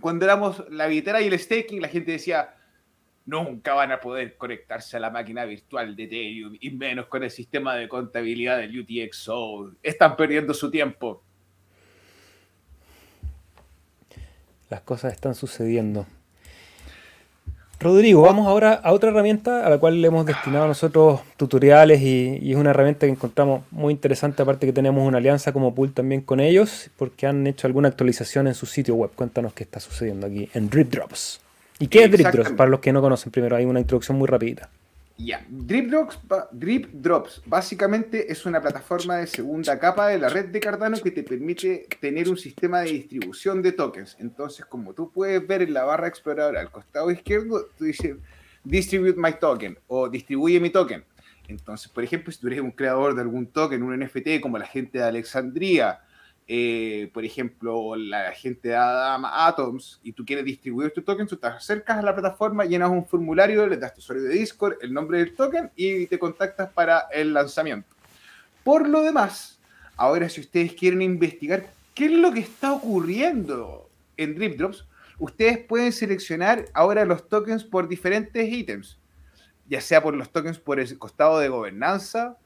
cuando éramos la billetera y el staking, la gente decía, nunca van a poder conectarse a la máquina virtual de Ethereum, y menos con el sistema de contabilidad del UTXO. Están perdiendo su tiempo. Las cosas están sucediendo. Rodrigo, vamos ahora a otra herramienta a la cual le hemos destinado nosotros tutoriales y, es una herramienta que encontramos muy interesante, aparte que tenemos una alianza como pool también con ellos, porque han hecho alguna actualización en su sitio web. Cuéntanos qué está sucediendo aquí en Drip Drops. ¿Y qué es Drip Drops? Para los que no conocen, primero hay una introducción muy rápida. Ya, Drip Drops, Drip Drops básicamente es una plataforma de segunda capa de la red de Cardano que te permite tener un sistema de distribución de tokens. Entonces, como tú puedes ver en la barra exploradora al costado izquierdo, tú dices Distribute my token o distribuye mi token. Entonces, por ejemplo, si tú eres un creador de algún token, un NFT como la gente de Alexandria, eh, por ejemplo, la gente de Adam Atoms, y tú quieres distribuir tu token, tú te acercas a la plataforma, llenas un formulario, le das tu usuario de Discord, el nombre del token y te contactas para el lanzamiento. Por lo demás, ahora si ustedes quieren investigar qué es lo que está ocurriendo en Drip Drops, ustedes pueden seleccionar ahora los tokens por diferentes ítems, ya sea por los tokens por el costado de gobernanza,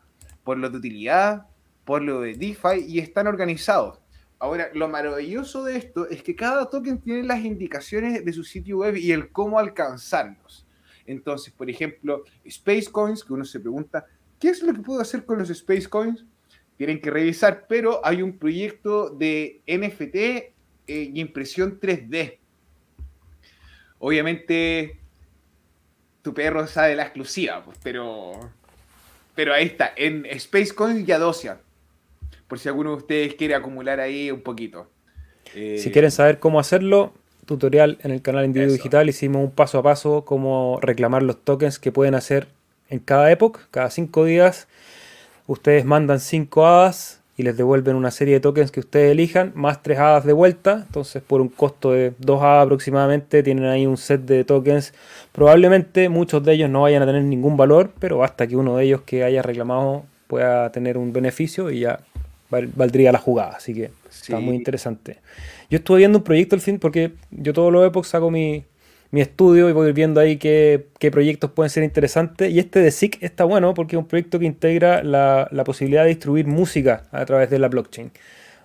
por lo de utilidad, por lo de DeFi y están organizados. Ahora, lo maravilloso de esto es que cada token tiene las indicaciones de su sitio web y el cómo alcanzarlos. Entonces, por ejemplo, Space Coins, que uno se pregunta, ¿qué es lo que puedo hacer con los Space Coins? Tienen que revisar, pero hay un proyecto de NFT eh, y impresión 3D. Obviamente, tu perro sabe la exclusiva, pues, pero, pero ahí está, en Space Coins y Adosia por si alguno de ustedes quiere acumular ahí un poquito. si eh, quieren saber cómo hacerlo, tutorial en el canal Individuo Digital, hicimos un paso a paso cómo reclamar los tokens que pueden hacer en cada época, cada cinco días. Ustedes mandan cinco hadas y les devuelven una serie de tokens que ustedes elijan, más tres hadas de vuelta. Entonces, por un costo de dos hadas aproximadamente, tienen ahí un set de tokens. Probablemente muchos de ellos no vayan a tener ningún valor, pero basta que uno de ellos que haya reclamado pueda tener un beneficio y ya valdría la jugada. Así que está muy interesante. Yo estuve viendo un proyecto al fin, porque yo todos los epochs hago mi, estudio y voy viendo ahí qué, proyectos pueden ser interesantes. Y este de SIC está bueno porque es un proyecto que integra la, la posibilidad de distribuir música a través de la blockchain.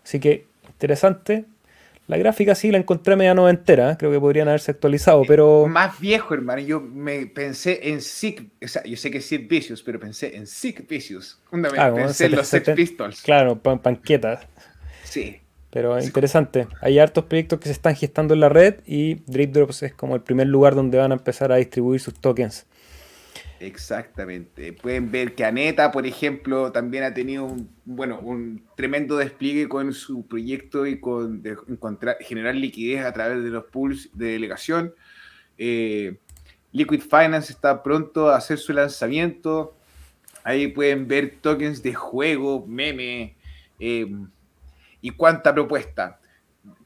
Así que interesante. La gráfica sí la encontré media noventera, creo que podrían haberse actualizado, eh, pero... Más viejo, hermano, yo me pensé en Sick, o sea, yo sé que es Sid Vicious, pero pensé en Sick Vicious. Ah, pensé en los Sex Pistols. Claro, panquetas. Sí. Pero interesante. Hay hartos proyectos que se están gestando en la red y Drip Drops es como el primer lugar donde van a empezar a distribuir sus tokens. Exactamente. Pueden ver que Aneta, por ejemplo, también ha tenido un, bueno, un tremendo despliegue con su proyecto y con generar liquidez a través de los pools de delegación. Eh, Liquid Finance está pronto a hacer su lanzamiento. Ahí pueden ver tokens de juego, meme eh, y cuánta propuesta.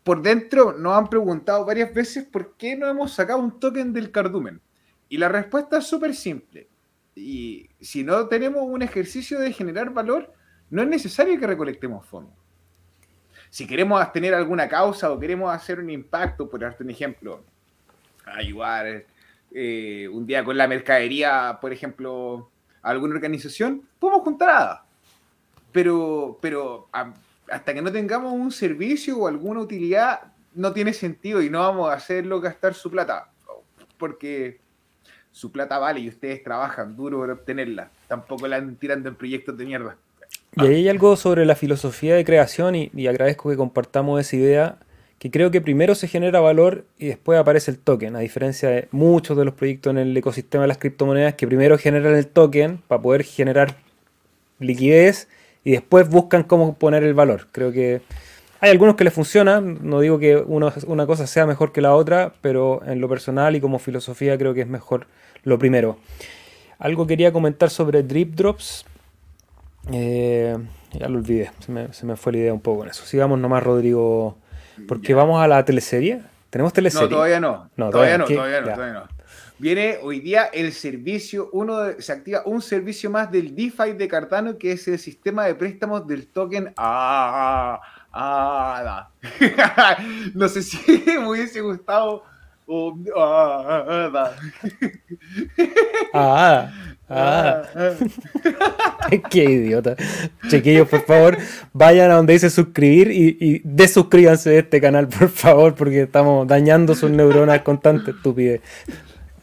Por dentro nos han preguntado varias veces por qué no hemos sacado un token del cardumen. Y la respuesta es súper simple. Y si no tenemos un ejercicio de generar valor, no es necesario que recolectemos fondos. Si queremos tener alguna causa o queremos hacer un impacto, por darte un ejemplo, ayudar eh, un día con la mercadería, por ejemplo, a alguna organización, podemos juntar a Pero, pero hasta que no tengamos un servicio o alguna utilidad, no tiene sentido y no vamos a hacerlo gastar su plata. Porque su plata vale y ustedes trabajan duro para obtenerla. Tampoco la andan tirando en proyectos de mierda. Y ahí hay algo sobre la filosofía de creación y, agradezco que compartamos esa idea, que creo que primero se genera valor y después aparece el token, a diferencia de muchos de los proyectos en el ecosistema de las criptomonedas que primero generan el token para poder generar liquidez y después buscan cómo poner el valor. Creo que hay algunos que les funcionan, no digo que una cosa sea mejor que la otra, pero en lo personal y como filosofía creo que es mejor lo primero. Algo quería comentar sobre Drip Drops. Eh, ya lo olvidé, se me, fue la idea un poco con eso. Sigamos nomás, Rodrigo, porque vamos a la teleserie. ¿Tenemos teleserie? No, todavía no. no todavía, no, todavía no, todavía no. Viene hoy día el servicio, uno se activa un servicio más del DeFi de Cardano, que es el sistema de préstamos del token Ah, Ah, no sé si me hubiese gustado. ah, da. ah, ah. Qué idiota. Chiquillos, por favor, vayan a donde dice suscribir y, y desuscríbanse de este canal, por favor, porque estamos dañando sus neuronas con tanta estupidez.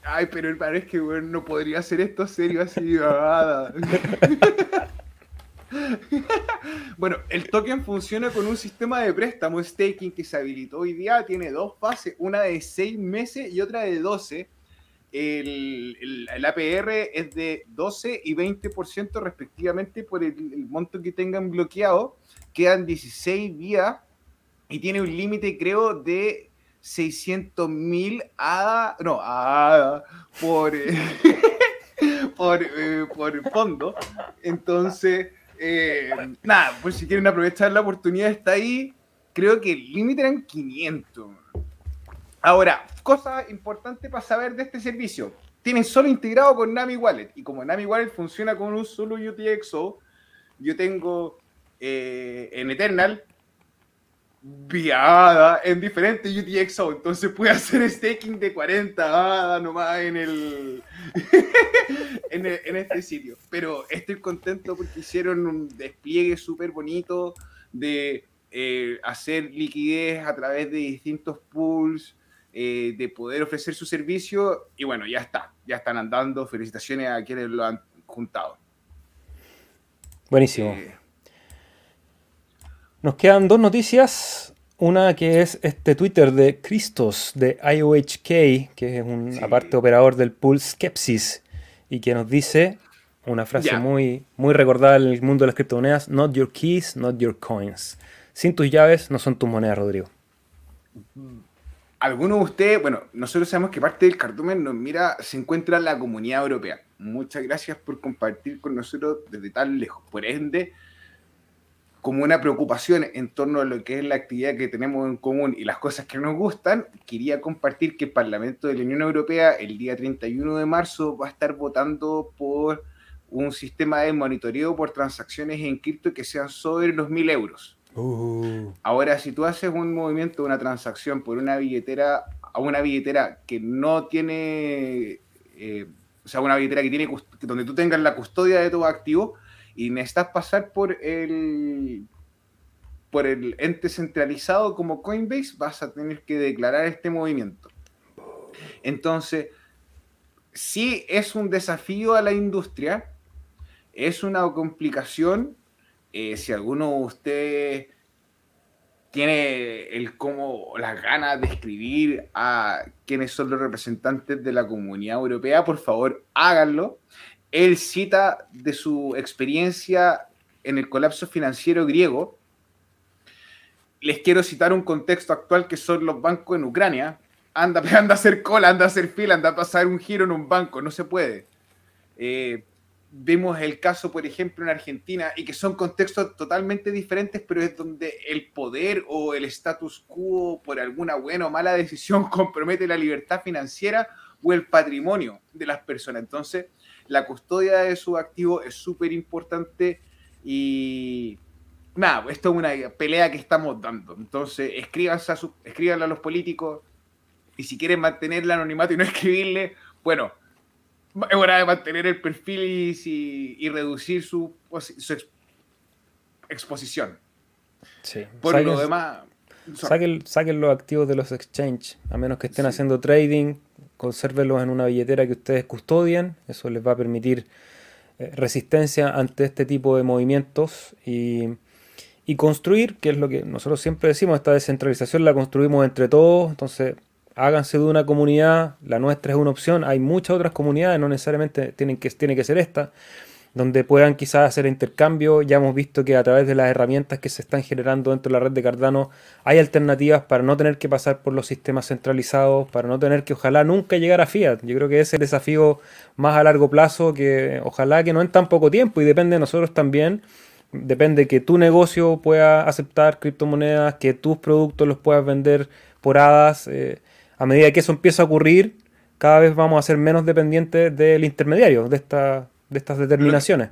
Ay, pero el es que no podría hacer esto serio así. Bueno, el token funciona con un sistema de préstamo staking que se habilitó hoy día. Tiene dos fases, una de seis meses y otra de 12. el, APR es de 12 y 20% respectivamente por el, monto que tengan bloqueado. Quedan 16 días y tiene un límite, creo, de 600 mil a, no, a, por, por, eh, por fondo. Entonces, eh, nada, pues si quieren aprovechar la oportunidad, está ahí. Creo que el límite eran 500. Ahora, cosa importante para saber de este servicio. Tienen solo integrado con Nami Wallet. Y como Nami Wallet funciona con un solo UTXO, yo tengo eh, en Eternal viada en diferentes UTXO. Entonces puede hacer staking de 40 nomás en el, en este sitio. Pero estoy contento porque hicieron un despliegue súper bonito de eh, hacer liquidez a través de distintos pools eh, de poder ofrecer su servicio y bueno, ya está, ya están andando. Felicitaciones a quienes lo han juntado. Buenísimo. Eh, Nos quedan dos noticias. Una que es este Twitter de Cristos de IOHK, que es un aparte operador del pool Skepsis, y que nos dice una frase muy, muy recordada en el mundo de las criptomonedas: Not your keys, not your coins. Sin tus llaves no son tus monedas, Rodrigo. Algunos de ustedes, bueno, nosotros sabemos que parte del cardumen nos mira, se encuentra en la comunidad europea. Muchas gracias por compartir con nosotros desde tan lejos. Por ende, como una preocupación en torno a lo que es la actividad que tenemos en común y las cosas que nos gustan, quería compartir que el Parlamento de la Unión Europea el día 31 de marzo va a estar votando por un sistema de monitoreo por transacciones en cripto que sean sobre los mil euros. Uh. Ahora, si tú haces un movimiento, una transacción por una billetera a una billetera que no tiene, eh, o sea, una billetera que tiene donde tú tengas la custodia de tu activo y necesitas pasar por el por el ente centralizado como Coinbase, vas a tener que declarar este movimiento. Entonces, sí es un desafío a la industria, es una complicación eh, si alguno de ustedes tiene el cómo, las ganas de escribir a quienes son los representantes de la comunidad europea, por favor háganlo. Él cita de su experiencia en el colapso financiero griego. Les quiero citar un contexto actual que son los bancos en Ucrania. Anda, anda a hacer cola, anda a hacer fila, anda a pasar un giro en un banco, no se puede. Eh, vemos el caso, por ejemplo, en Argentina, y que son contextos totalmente diferentes, pero es donde el poder o el status quo, por alguna buena o mala decisión, compromete la libertad financiera o el patrimonio de las personas. Entonces, la custodia de su activo es súper importante y nada, esto es una pelea que estamos dando. Entonces, escríbanse a, su, escríbanle a los políticos y si quieren mantener el anonimato y no escribirle, bueno, es hora de mantener el perfil y, reducir su, exposición. Sí. Por lo demás. Saquen, los activos de los exchange, a menos que estén haciendo trading, consérvenlos en una billetera que ustedes custodian, eso les va a permitir eh, resistencia ante este tipo de movimientos y, y construir, que es lo que nosotros siempre decimos, esta descentralización la construimos entre todos, entonces háganse de una comunidad, la nuestra es una opción, hay muchas otras comunidades, no necesariamente tienen que, tiene que ser esta, donde puedan quizás hacer intercambio. Ya hemos visto que a través de las herramientas que se están generando dentro de la red de Cardano hay alternativas para no tener que pasar por los sistemas centralizados, para no tener que ojalá nunca llegar a fiat. Yo creo que ese es el desafío más a largo plazo que ojalá que no en tan poco tiempo y depende de nosotros también. Depende que tu negocio pueda aceptar criptomonedas, que tus productos los puedas vender por hadas. Eh, a medida que eso empieza a ocurrir, cada vez vamos a ser menos dependientes del intermediario, de, esta, de estas determinaciones.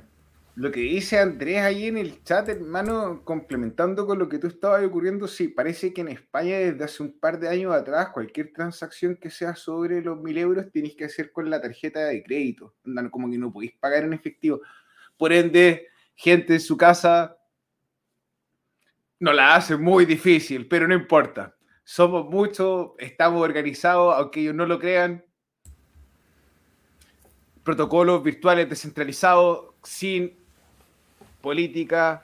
Lo que dice Andrés ahí en el chat, hermano, complementando con lo que tú estabas ocurriendo, sí, parece que en España desde hace un par de años atrás, cualquier transacción que sea sobre los mil euros tenéis que hacer con la tarjeta de crédito. Como que no podéis pagar en efectivo. Por ende, gente en su casa no la hace muy difícil, pero no importa somos muchos, estamos organizados, aunque ellos no lo crean. Protocolos virtuales descentralizados, sin política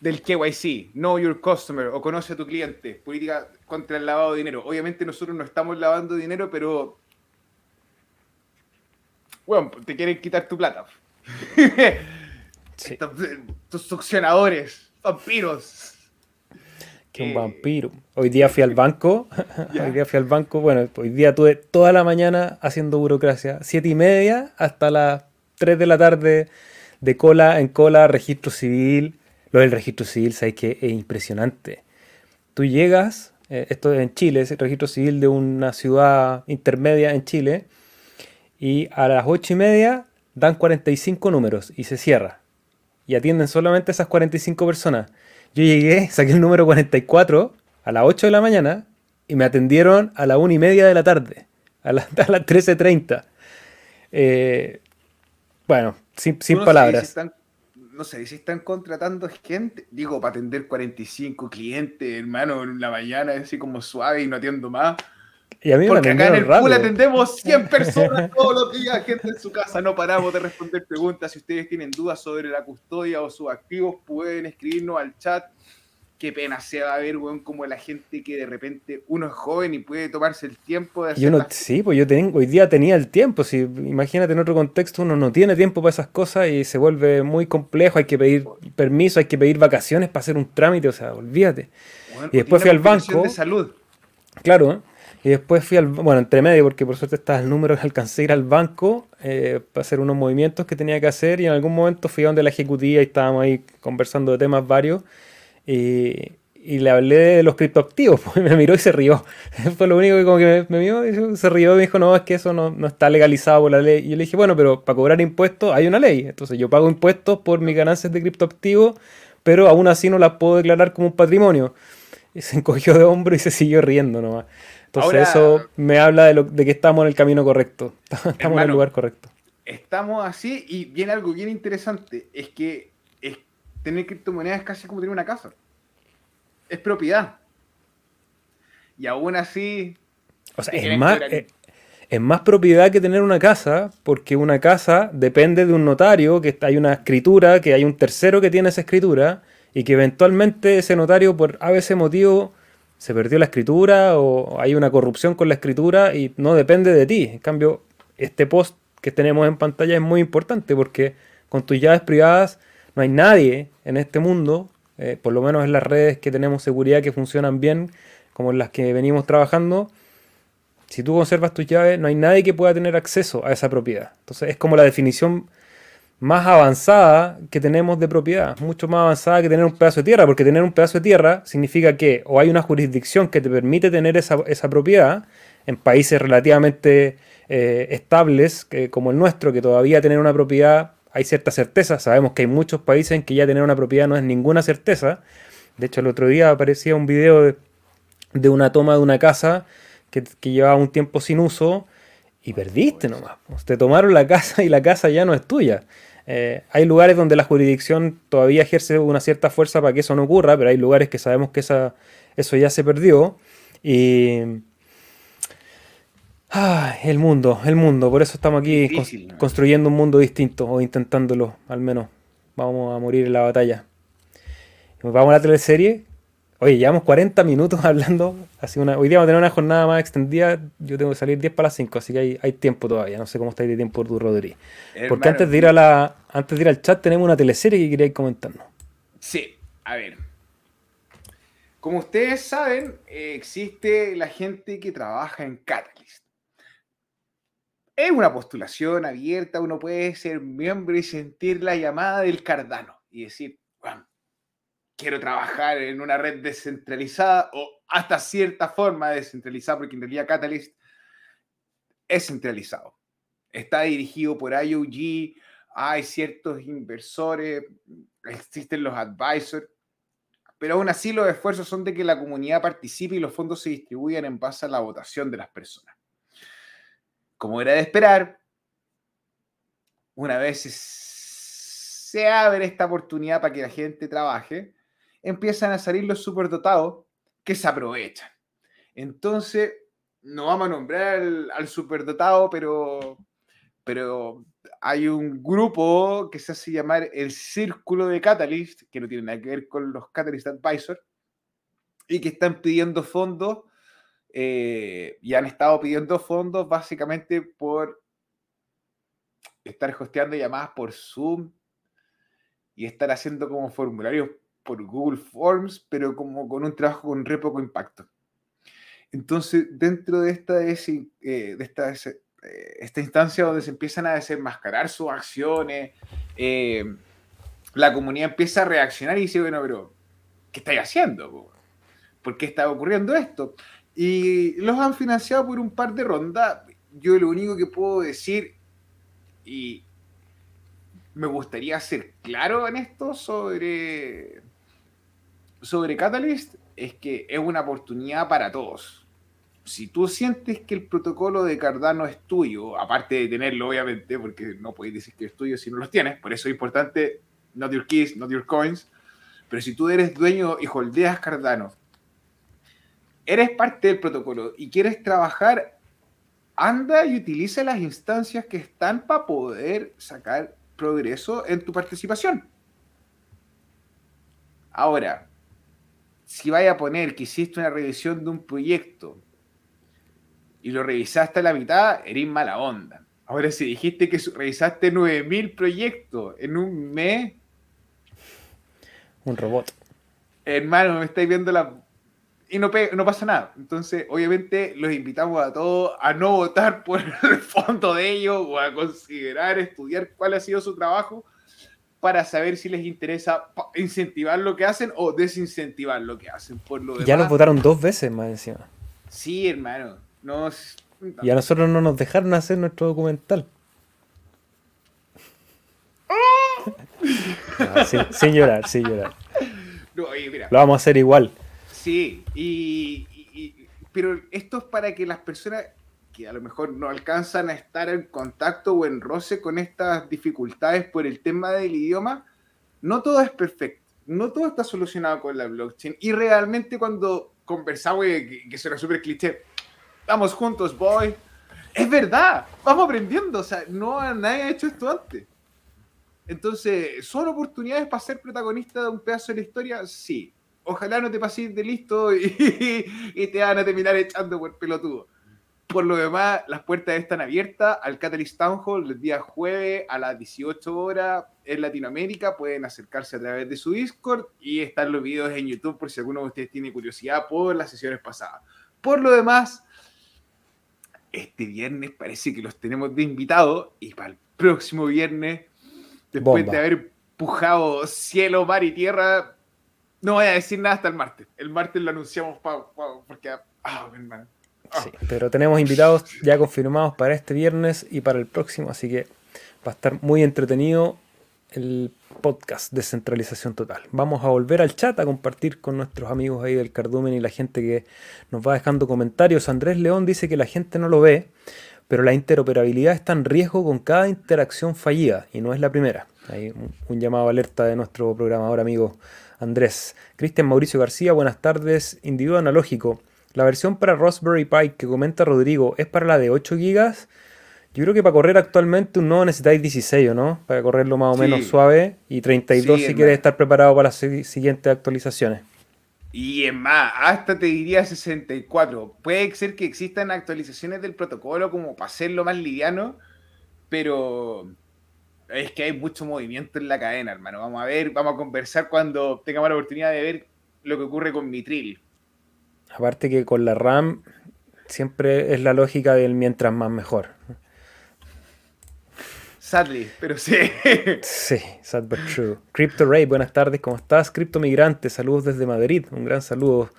del KYC, Know Your Customer o conoce a tu cliente, política contra el lavado de dinero. Obviamente nosotros no estamos lavando dinero, pero bueno, te quieren quitar tu plata. Estos, succionadores, vampiros. Un vampiro. Hoy día fui al banco. hoy día fui al banco. Bueno, hoy día tuve toda la mañana haciendo burocracia. Siete y media hasta las 3 de la tarde de cola en cola, registro civil. Lo del registro civil, sabes que es impresionante. Tú llegas, eh, esto es en Chile, es el registro civil de una ciudad intermedia en Chile, y a las 8 y media dan 45 números y se cierra. Y atienden solamente esas 45 personas. Yo llegué, saqué el número 44 a las 8 de la mañana y me atendieron a la 1 y media de la tarde, a, las 13.30. Eh, bueno, sin, palabras. no sé si están contratando gente, digo, para atender 45 clientes, hermano, en la mañana, así como suave y no atiendo más. Y a mí Porque acá en el pool atendemos 100 personas todos los días, gente en su casa, no paramos de responder preguntas. Si ustedes tienen dudas sobre la custodia o sus activos, pueden escribirnos al chat. Qué pena se va a ver, weón, como la gente que de repente uno es joven y puede tomarse el tiempo de hacer. Sí, pues yo tengo, hoy día tenía el tiempo. Si, imagínate en otro contexto, uno no tiene tiempo para esas cosas y se vuelve muy complejo. Hay que pedir permiso, hay que pedir vacaciones para hacer un trámite, o sea, olvídate. y después fui al banco. De salud. Claro, ¿eh? Y después fui al, bueno, entre medio, porque por suerte estaba el número, alcancé a ir al banco eh, para hacer unos movimientos que tenía que hacer y en algún momento fui a donde la ejecutiva y estábamos ahí conversando de temas varios y, y le hablé de los criptoactivos, pues me miró y se rió. Fue lo único que como que me, miró y se rió me dijo, no, es que eso no, no, está legalizado por la ley. Y yo le dije, bueno, pero para cobrar impuestos hay una ley. Entonces yo pago impuestos por mis ganancias de criptoactivos, pero aún así no las puedo declarar como un patrimonio. Y se encogió de hombro y se siguió riendo nomás. Entonces eso me habla de, lo, de que estamos en el camino correcto, estamos en el lugar correcto. Estamos así y viene algo bien interesante, es que tener criptomonedas es casi como tener una casa. Es propiedad. Y aún así... O sea, es más, eh, es, más propiedad que tener una casa, porque una casa depende de un notario, que hay una escritura, que hay un tercero que tiene esa escritura, y que eventualmente ese notario por a veces motivo se perdió la escritura o hay una corrupción con la escritura y no depende de ti. En cambio, este post que tenemos en pantalla es muy importante porque con tus llaves privadas no hay nadie en este mundo, eh, por lo menos en las redes que tenemos seguridad que funcionan bien, como en las que venimos trabajando. Si tú conservas tus llaves, no hay nadie que pueda tener acceso a esa propiedad. Entonces es como la definición más avanzada que tenemos de propiedad, mucho más avanzada que tener un pedazo de tierra, porque tener un pedazo de tierra significa que o hay una jurisdicción que te permite tener esa, propiedad en países relativamente eh, estables como el nuestro, que todavía tener una propiedad hay cierta certeza, sabemos que hay muchos países en que ya tener una propiedad no es ninguna certeza, de hecho el otro día aparecía un video de, una toma de una casa que, que llevaba un tiempo sin uso, y perdiste nomás. Te tomaron la casa y la casa ya no es tuya. Eh, hay lugares donde la jurisdicción todavía ejerce una cierta fuerza para que eso no ocurra, pero hay lugares que sabemos que esa, eso ya se perdió. Y. el mundo, el mundo. Por eso estamos aquí construyendo un mundo distinto, o intentándolo, al menos. Vamos a morir en la batalla. Vamos a la teleserie, Oye, llevamos 40 minutos hablando. Así una, hoy día vamos a tener una jornada más extendida. Yo tengo que salir 10 para las 5, así que hay, tiempo todavía. No sé cómo estáis de tiempo tú, Rodri. Porque antes de ir a la, antes de ir al chat tenemos una teleserie que queríais comentarnos. Sí, a ver. Como ustedes saben, eh, existe la gente que trabaja en Catalyst. Es una postulación abierta, uno puede ser miembro y sentir la llamada del Cardano y decir, quiero trabajar en una red descentralizada o hasta cierta forma descentralizada, porque en realidad Catalyst es centralizado. Está dirigido por IOG, hay ciertos inversores, existen los advisors, pero aún así los esfuerzos son de que la comunidad participe y los fondos se distribuyan en base a la votación de las personas. Como era de esperar, una vez se abre esta oportunidad para que la gente trabaje, empiezan a salir los superdotados que se aprovechan. Entonces, no vamos a nombrar al, superdotado, pero, pero hay un grupo que se hace llamar el Círculo de Catalyst, que no tiene nada que ver con los Catalyst Advisors, y que están pidiendo fondos eh, y han estado pidiendo fondos básicamente por estar hosteando llamadas por Zoom y estar haciendo como formularios por Google Forms, pero como con un trabajo con re poco impacto. Entonces, dentro de esta, de eh, esta, eh, esta instancia donde se empiezan a desenmascarar sus acciones, eh, la comunidad empieza a reaccionar y dice, bueno, pero, ¿qué estáis haciendo? ¿Por qué está ocurriendo esto? Y los han financiado por un par de rondas. Yo lo único que puedo decir, y me gustaría ser claro en esto sobre, sobre Catalyst, es que es una oportunidad para todos. Si tú sientes que el protocolo de Cardano es tuyo, aparte de tenerlo, obviamente, porque no puedes decir que es tuyo si no los tienes, por eso es importante, not your keys, not your coins, pero si tú eres dueño y holdeas Cardano, eres parte del protocolo y quieres trabajar, anda y utiliza las instancias que están para poder sacar progreso en tu participación. Ahora, si vaya a poner que hiciste una revisión de un proyecto y lo revisaste a la mitad, eres mala onda. Ahora, si dijiste que revisaste 9000 proyectos en un mes. Un robot. Hermano, me estáis viendo la. Y no, no pasa nada. Entonces, obviamente, los invitamos a todos a no votar por el fondo de ellos o a considerar, estudiar cuál ha sido su trabajo para saber si les interesa incentivar lo que hacen o desincentivar lo que hacen. Por lo ya nos votaron dos veces más encima. Sí, hermano. Y a nosotros no nos dejaron hacer nuestro documental. Ah, sin, llorar, sin llorar. Lo vamos a hacer igual. Sí, y, pero esto es para que las personas que a lo mejor no alcanzan a estar en contacto o en roce con estas dificultades por el tema del idioma, no todo es perfecto, no todo está solucionado con la blockchain. Y realmente cuando conversamos, que, que suena súper cliché, vamos juntos, boy, es verdad, vamos aprendiendo, o sea, no nadie ha hecho esto antes. Entonces, ¿son oportunidades para ser protagonista de un pedazo de la historia? Sí. Ojalá no te pases de listo y, y te van a terminar echando por pelotudo. Por lo demás, las puertas están abiertas al Catalyst Town Hall el día jueves a las 18 horas en Latinoamérica. Pueden acercarse a través de su Discord y están los videos en YouTube por si alguno de ustedes tiene curiosidad por las sesiones pasadas. Por lo demás, este viernes parece que los tenemos de invitados y para el próximo viernes, después de haber pujado cielo, mar y tierra, no voy a decir nada hasta el martes. El martes lo anunciamos porque... Ah, hermano Sí, pero tenemos invitados ya confirmados para este viernes y para el próximo, así que va a estar muy entretenido el podcast Descentralización Total. Vamos a volver al chat a compartir con nuestros amigos ahí del Cardumen y la gente que nos va dejando comentarios. Andrés León dice que la gente no lo ve, pero la interoperabilidad está en riesgo con cada interacción fallida y no es la primera. Hay un, un llamado alerta de nuestro programador amigo Andrés. Cristian Mauricio García, buenas tardes. Individuo analógico. La versión para Raspberry Pi que comenta Rodrigo es para la de 8 GB. Yo creo que para correr actualmente un nodo necesitáis 16, no? Para correrlo más o menos suave y 32 si quieres estar preparado para las siguientes actualizaciones. Y es más, hasta te diría 64. Puede ser que existan actualizaciones del protocolo como para hacerlo más liviano, pero es que hay mucho movimiento en la cadena, hermano. Vamos a ver, vamos a conversar cuando tengamos la oportunidad de ver lo que ocurre con Mitril. Aparte que con la RAM siempre es la lógica del mientras más mejor. Sadly, pero sí. Sí, sad but true. Crypto Ray, buenas tardes, ¿cómo estás? Crypto Migrante, saludos desde Madrid, un gran saludo.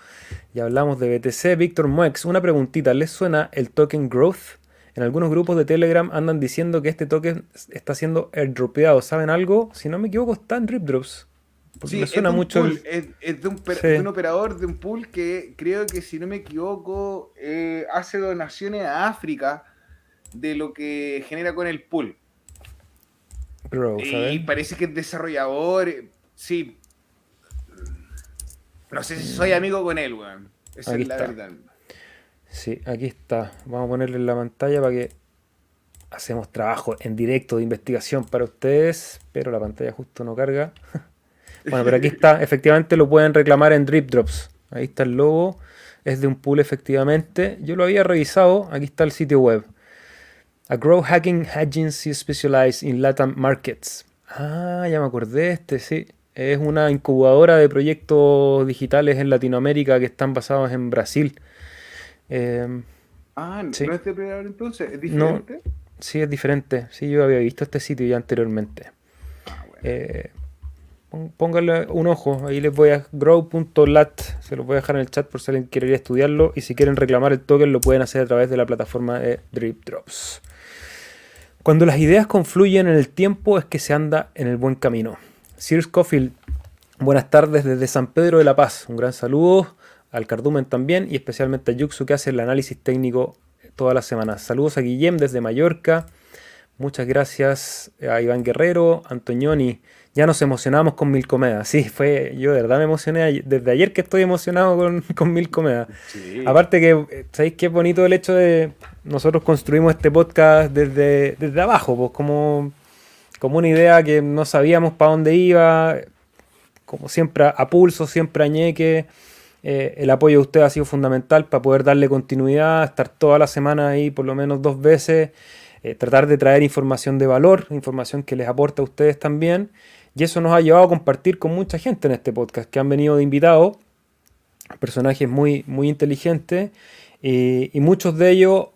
Ya hablamos de BTC. Víctor Muex, una preguntita, ¿les suena el token Growth? En algunos grupos de Telegram andan diciendo que este token está siendo airdropeado. ¿Saben algo? Si no me equivoco, está en Ripdrops sí, suena es mucho. es, de, un, operador de un pool que creo que, si no me equivoco, eh, hace donaciones a África de lo que genera con el pool. y parece que es desarrollador. Eh, sí. No sé si soy amigo con él, weón. Esa es la verdad. Sí, aquí está. Vamos a ponerle en la pantalla para que hacemos trabajo en directo de investigación para ustedes, pero la pantalla justo no carga. Bueno, pero aquí está, efectivamente lo pueden reclamar en Drip Drops. Ahí está el logo, es de un pool efectivamente. Yo lo había revisado, aquí está el sitio web. A Grow Hacking Agency Specialized in Latin Markets. Ah, ya me acordé de este, sí. Es una incubadora de proyectos digitales en Latinoamérica que están basados en Brasil. Eh, ah, ¿no es de entonces? ¿Es diferente? sí, es diferente. Sí, yo había visto este sitio ya anteriormente. Ah, eh, pónganle un ojo, ahí les voy a grow.lat, se los voy a dejar en el chat por si alguien quiere ir a estudiarlo y si quieren reclamar el token lo pueden hacer a través de la plataforma de Drip Drops. Cuando las ideas confluyen en el tiempo es que se anda en el buen camino. Sir Scofield, buenas tardes desde San Pedro de la Paz. Un gran saludo al Cardumen también y especialmente a Yuxu que hace el análisis técnico todas las semanas. Saludos a Guillem desde Mallorca. Muchas gracias a Iván Guerrero, Antoñoni. Ya nos emocionamos con Mil Comedas. Sí, fue, yo de verdad me emocioné desde ayer que estoy emocionado con, con Mil Comedas. Aparte que, ¿sabéis qué bonito el hecho de nosotros construimos este podcast desde, desde abajo? Pues como, como una idea que no sabíamos para dónde iba, como siempre a pulso, siempre a ñeque. Eh, el apoyo de usted ha sido fundamental para poder darle continuidad, estar toda la semana ahí por lo menos dos veces eh, tratar de traer información de valor, información que les aporta a ustedes también. Y eso nos ha llevado a compartir con mucha gente en este podcast, que han venido de invitados, personajes muy, muy inteligentes, y muchos de ellos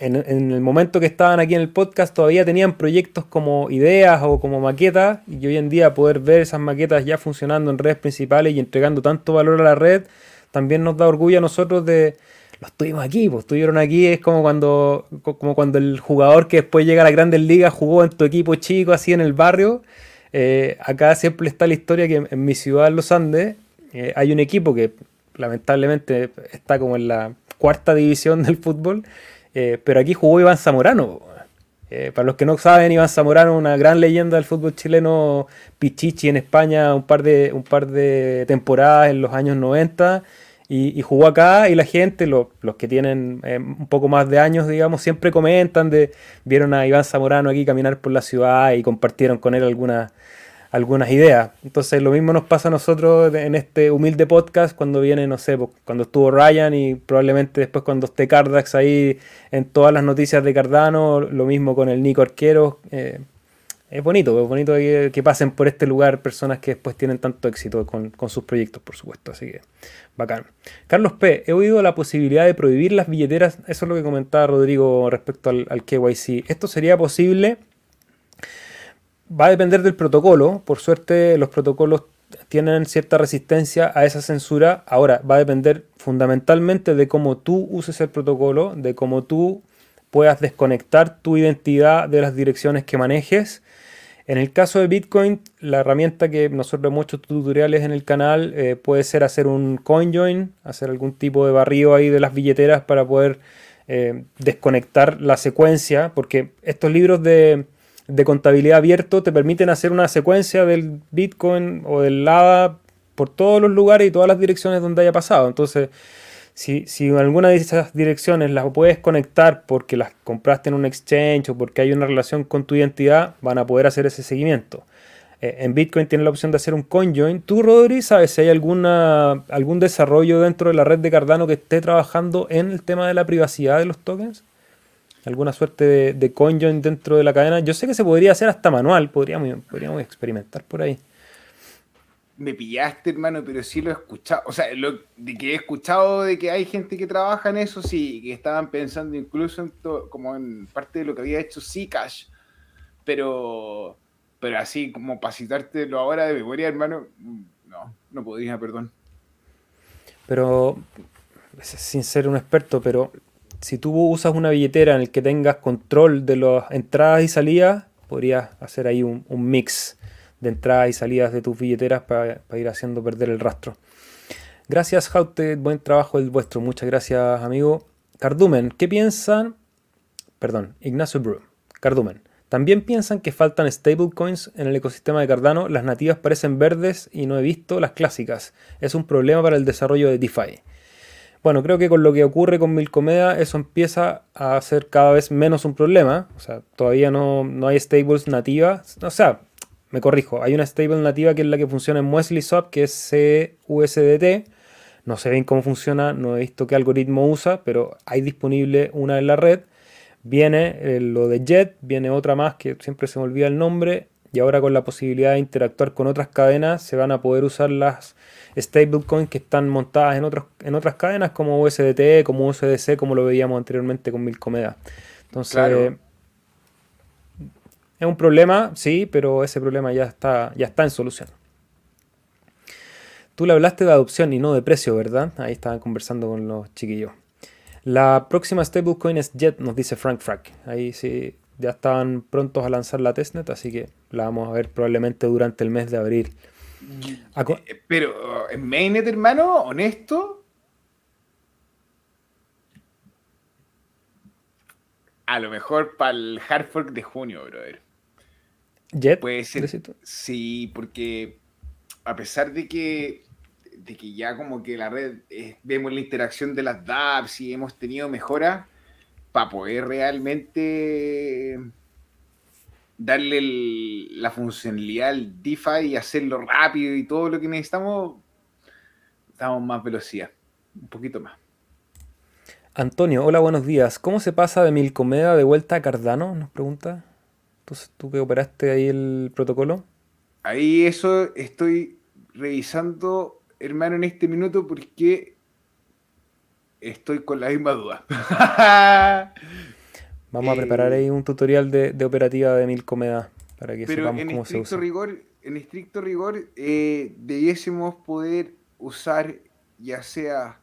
en, el momento que estaban aquí en el podcast todavía tenían proyectos como ideas o como maquetas y hoy en día poder ver esas maquetas ya funcionando en redes principales y entregando tanto valor a la red también nos da orgullo a nosotros de, los tuvimos aquí, pues estuvieron aquí, es como cuando, como cuando el jugador que después llega a las grandes ligas jugó en tu equipo chico, así en el barrio. Eh, acá siempre está la historia que en mi ciudad, Los Andes, eh, hay un equipo que lamentablemente está como en la cuarta división del fútbol, eh, pero aquí jugó Iván Zamorano. para los que no saben, Iván Zamorano, una gran leyenda del fútbol chileno, Pichichi en España, un par de, un par de temporadas en los años 90 y, jugó acá y la gente, los que tienen eh, un poco más de años, digamos, siempre comentan de, vieron a Iván Zamorano aquí caminar por la ciudad y compartieron con él algunas, algunas ideas. Entonces lo mismo nos pasa a nosotros en este humilde podcast cuando viene, no sé, cuando estuvo Ryan y probablemente después cuando esté Cardax ahí en todas las noticias de Cardano, lo mismo con el Nico Arquero. Eh, es bonito, es bonito que, pasen por este lugar personas que después tienen tanto éxito con, sus proyectos, por supuesto. Así que bacán. Carlos P., he oído la posibilidad de prohibir las billeteras. Eso es lo que comentaba Rodrigo respecto al, al KYC. ¿Esto sería posible? Va a depender del protocolo. Por suerte, los protocolos tienen cierta resistencia a esa censura. Ahora, va a depender fundamentalmente de cómo tú uses el protocolo, de cómo tú puedas desconectar tu identidad de las direcciones que manejes en el caso de Bitcoin, la herramienta que nosotros vemos muchos tutoriales en el canal eh, puede ser hacer un CoinJoin, hacer algún tipo de barrido ahí de las billeteras para poder eh, desconectar la secuencia, porque estos libros de, contabilidad abierto te permiten hacer una secuencia del Bitcoin o del LADA por todos los lugares y todas las direcciones donde haya pasado. Entonces, si, si alguna de esas direcciones las puedes conectar porque las compraste en un exchange o porque hay una relación con tu identidad, van a poder hacer ese seguimiento. Eh, en Bitcoin tiene la opción de hacer un CoinJoin. ¿Tú, Rodri, sabes si hay alguna, algún desarrollo dentro de la red de Cardano que esté trabajando en el tema de la privacidad de los tokens? ¿Alguna suerte de, de CoinJoin dentro de la cadena? Yo sé que se podría hacer hasta manual, podríamos experimentar por ahí me pillaste, hermano, pero sí lo he escuchado. O sea, de que he escuchado de que hay gente que trabaja en eso, sí, que estaban pensando incluso en como en parte de lo que había hecho Zcash. Pero, pero así como para citártelo ahora de memoria, hermano, no, no podría, perdón. Pero, sin ser un experto, pero si tú usas una billetera en la que tengas control de las entradas y salidas, podrías hacer ahí un mix de entradas y salidas de tus billeteras para, ir haciendo perder el rastro. Gracias, Jaute, buen trabajo el vuestro. Muchas gracias, amigo. Cardumen, ¿qué piensan? Perdón, Ignacio Brew. Cardumen. También piensan que faltan stablecoins en el ecosistema de Cardano. Las nativas parecen verdes y no he visto las clásicas. Es un problema para el desarrollo de DeFi. Bueno, creo que con lo que ocurre con Milcomeda, eso empieza a ser cada vez menos un problema. O sea, todavía no, no hay stables nativas. O sea, me corrijo, hay una stable nativa que es la que funciona en Muesli Swap, que es CUSDT. No sé bien cómo funciona, no he visto qué algoritmo usa, pero hay disponible una en la red. Viene eh, lo de Jet, viene otra más que siempre se me olvida el nombre, y ahora con la posibilidad de interactuar con otras cadenas se van a poder usar las stablecoins que están montadas en, otros, en otras cadenas como USDT, como USDC, como lo veíamos anteriormente con Milcomeda. Entonces, es un problema, sí, pero ese problema ya está, ya está en solución. Tú le hablaste de adopción y no de precio, ¿verdad? Ahí estaban conversando con los chiquillos. La próxima stablecoin es Jet, nos dice Frank Frack. Ahí sí, ya estaban prontos a lanzar la testnet, así que la vamos a ver probablemente durante el mes de abril. Eh, pero en mainnet, hermano, honesto. A lo mejor para el hard fork de junio, brother. ¿Jet? Puede ser. Sí, porque a pesar de que, de que ya como que la red eh, vemos la interacción de las dApps y hemos tenido mejoras, para poder realmente darle la funcionalidad al DeFi y hacerlo rápido y todo lo que necesitamos, damos más velocidad, un poquito más. Antonio, hola, buenos días. ¿Cómo se pasa de Milcomeda de vuelta a Cardano? Nos pregunta. Entonces, ¿tú que operaste ahí el protocolo? Ahí eso estoy revisando, hermano, en este minuto porque estoy con la misma duda. Vamos a preparar ahí un tutorial de, operativa de Milcomeda para que sepamos cómo se usa. Rigor, en estricto rigor, eh, debiésemos poder usar ya sea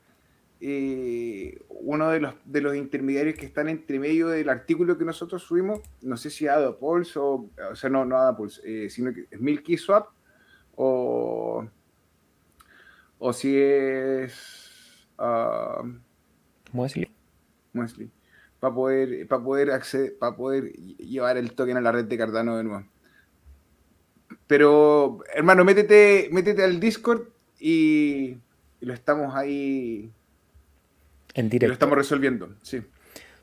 eh, uno de los, de los intermediarios que están entre medio del artículo que nosotros subimos, no sé si AdaPulse o, o sea, no, no AdaPulse, eh, sino que es Milky Swap o, o si es... Uh, Muesli. Para poder, para poder acceder, para poder llevar el token a la red de Cardano de nuevo. Pero, hermano, métete, métete al Discord y, lo estamos ahí. En directo. Lo estamos resolviendo, sí.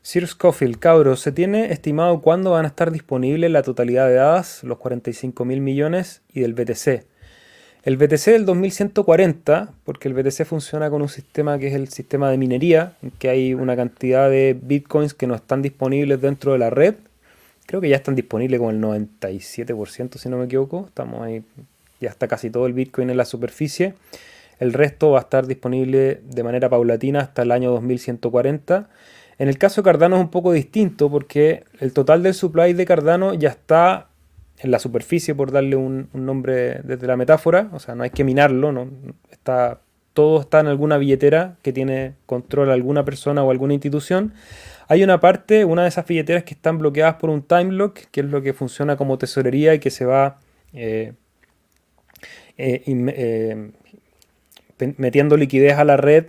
Sir Scofield, cabros, ¿se tiene estimado cuándo van a estar disponibles la totalidad de hadas, los 45 mil millones y del BTC? El BTC del 2140, porque el BTC funciona con un sistema que es el sistema de minería, en que hay una cantidad de bitcoins que no están disponibles dentro de la red. Creo que ya están disponibles con el 97%, si no me equivoco. Estamos ahí, ya está casi todo el bitcoin en la superficie. El resto va a estar disponible de manera paulatina hasta el año 2140. En el caso de Cardano es un poco distinto porque el total del supply de Cardano ya está en la superficie, por darle un, nombre desde la metáfora, o sea, no hay que minarlo, no, está, todo está en alguna billetera que tiene control alguna persona o alguna institución. Hay una parte, una de esas billeteras que están bloqueadas por un time lock, que es lo que funciona como tesorería y que se va eh, eh, eh, metiendo liquidez a la red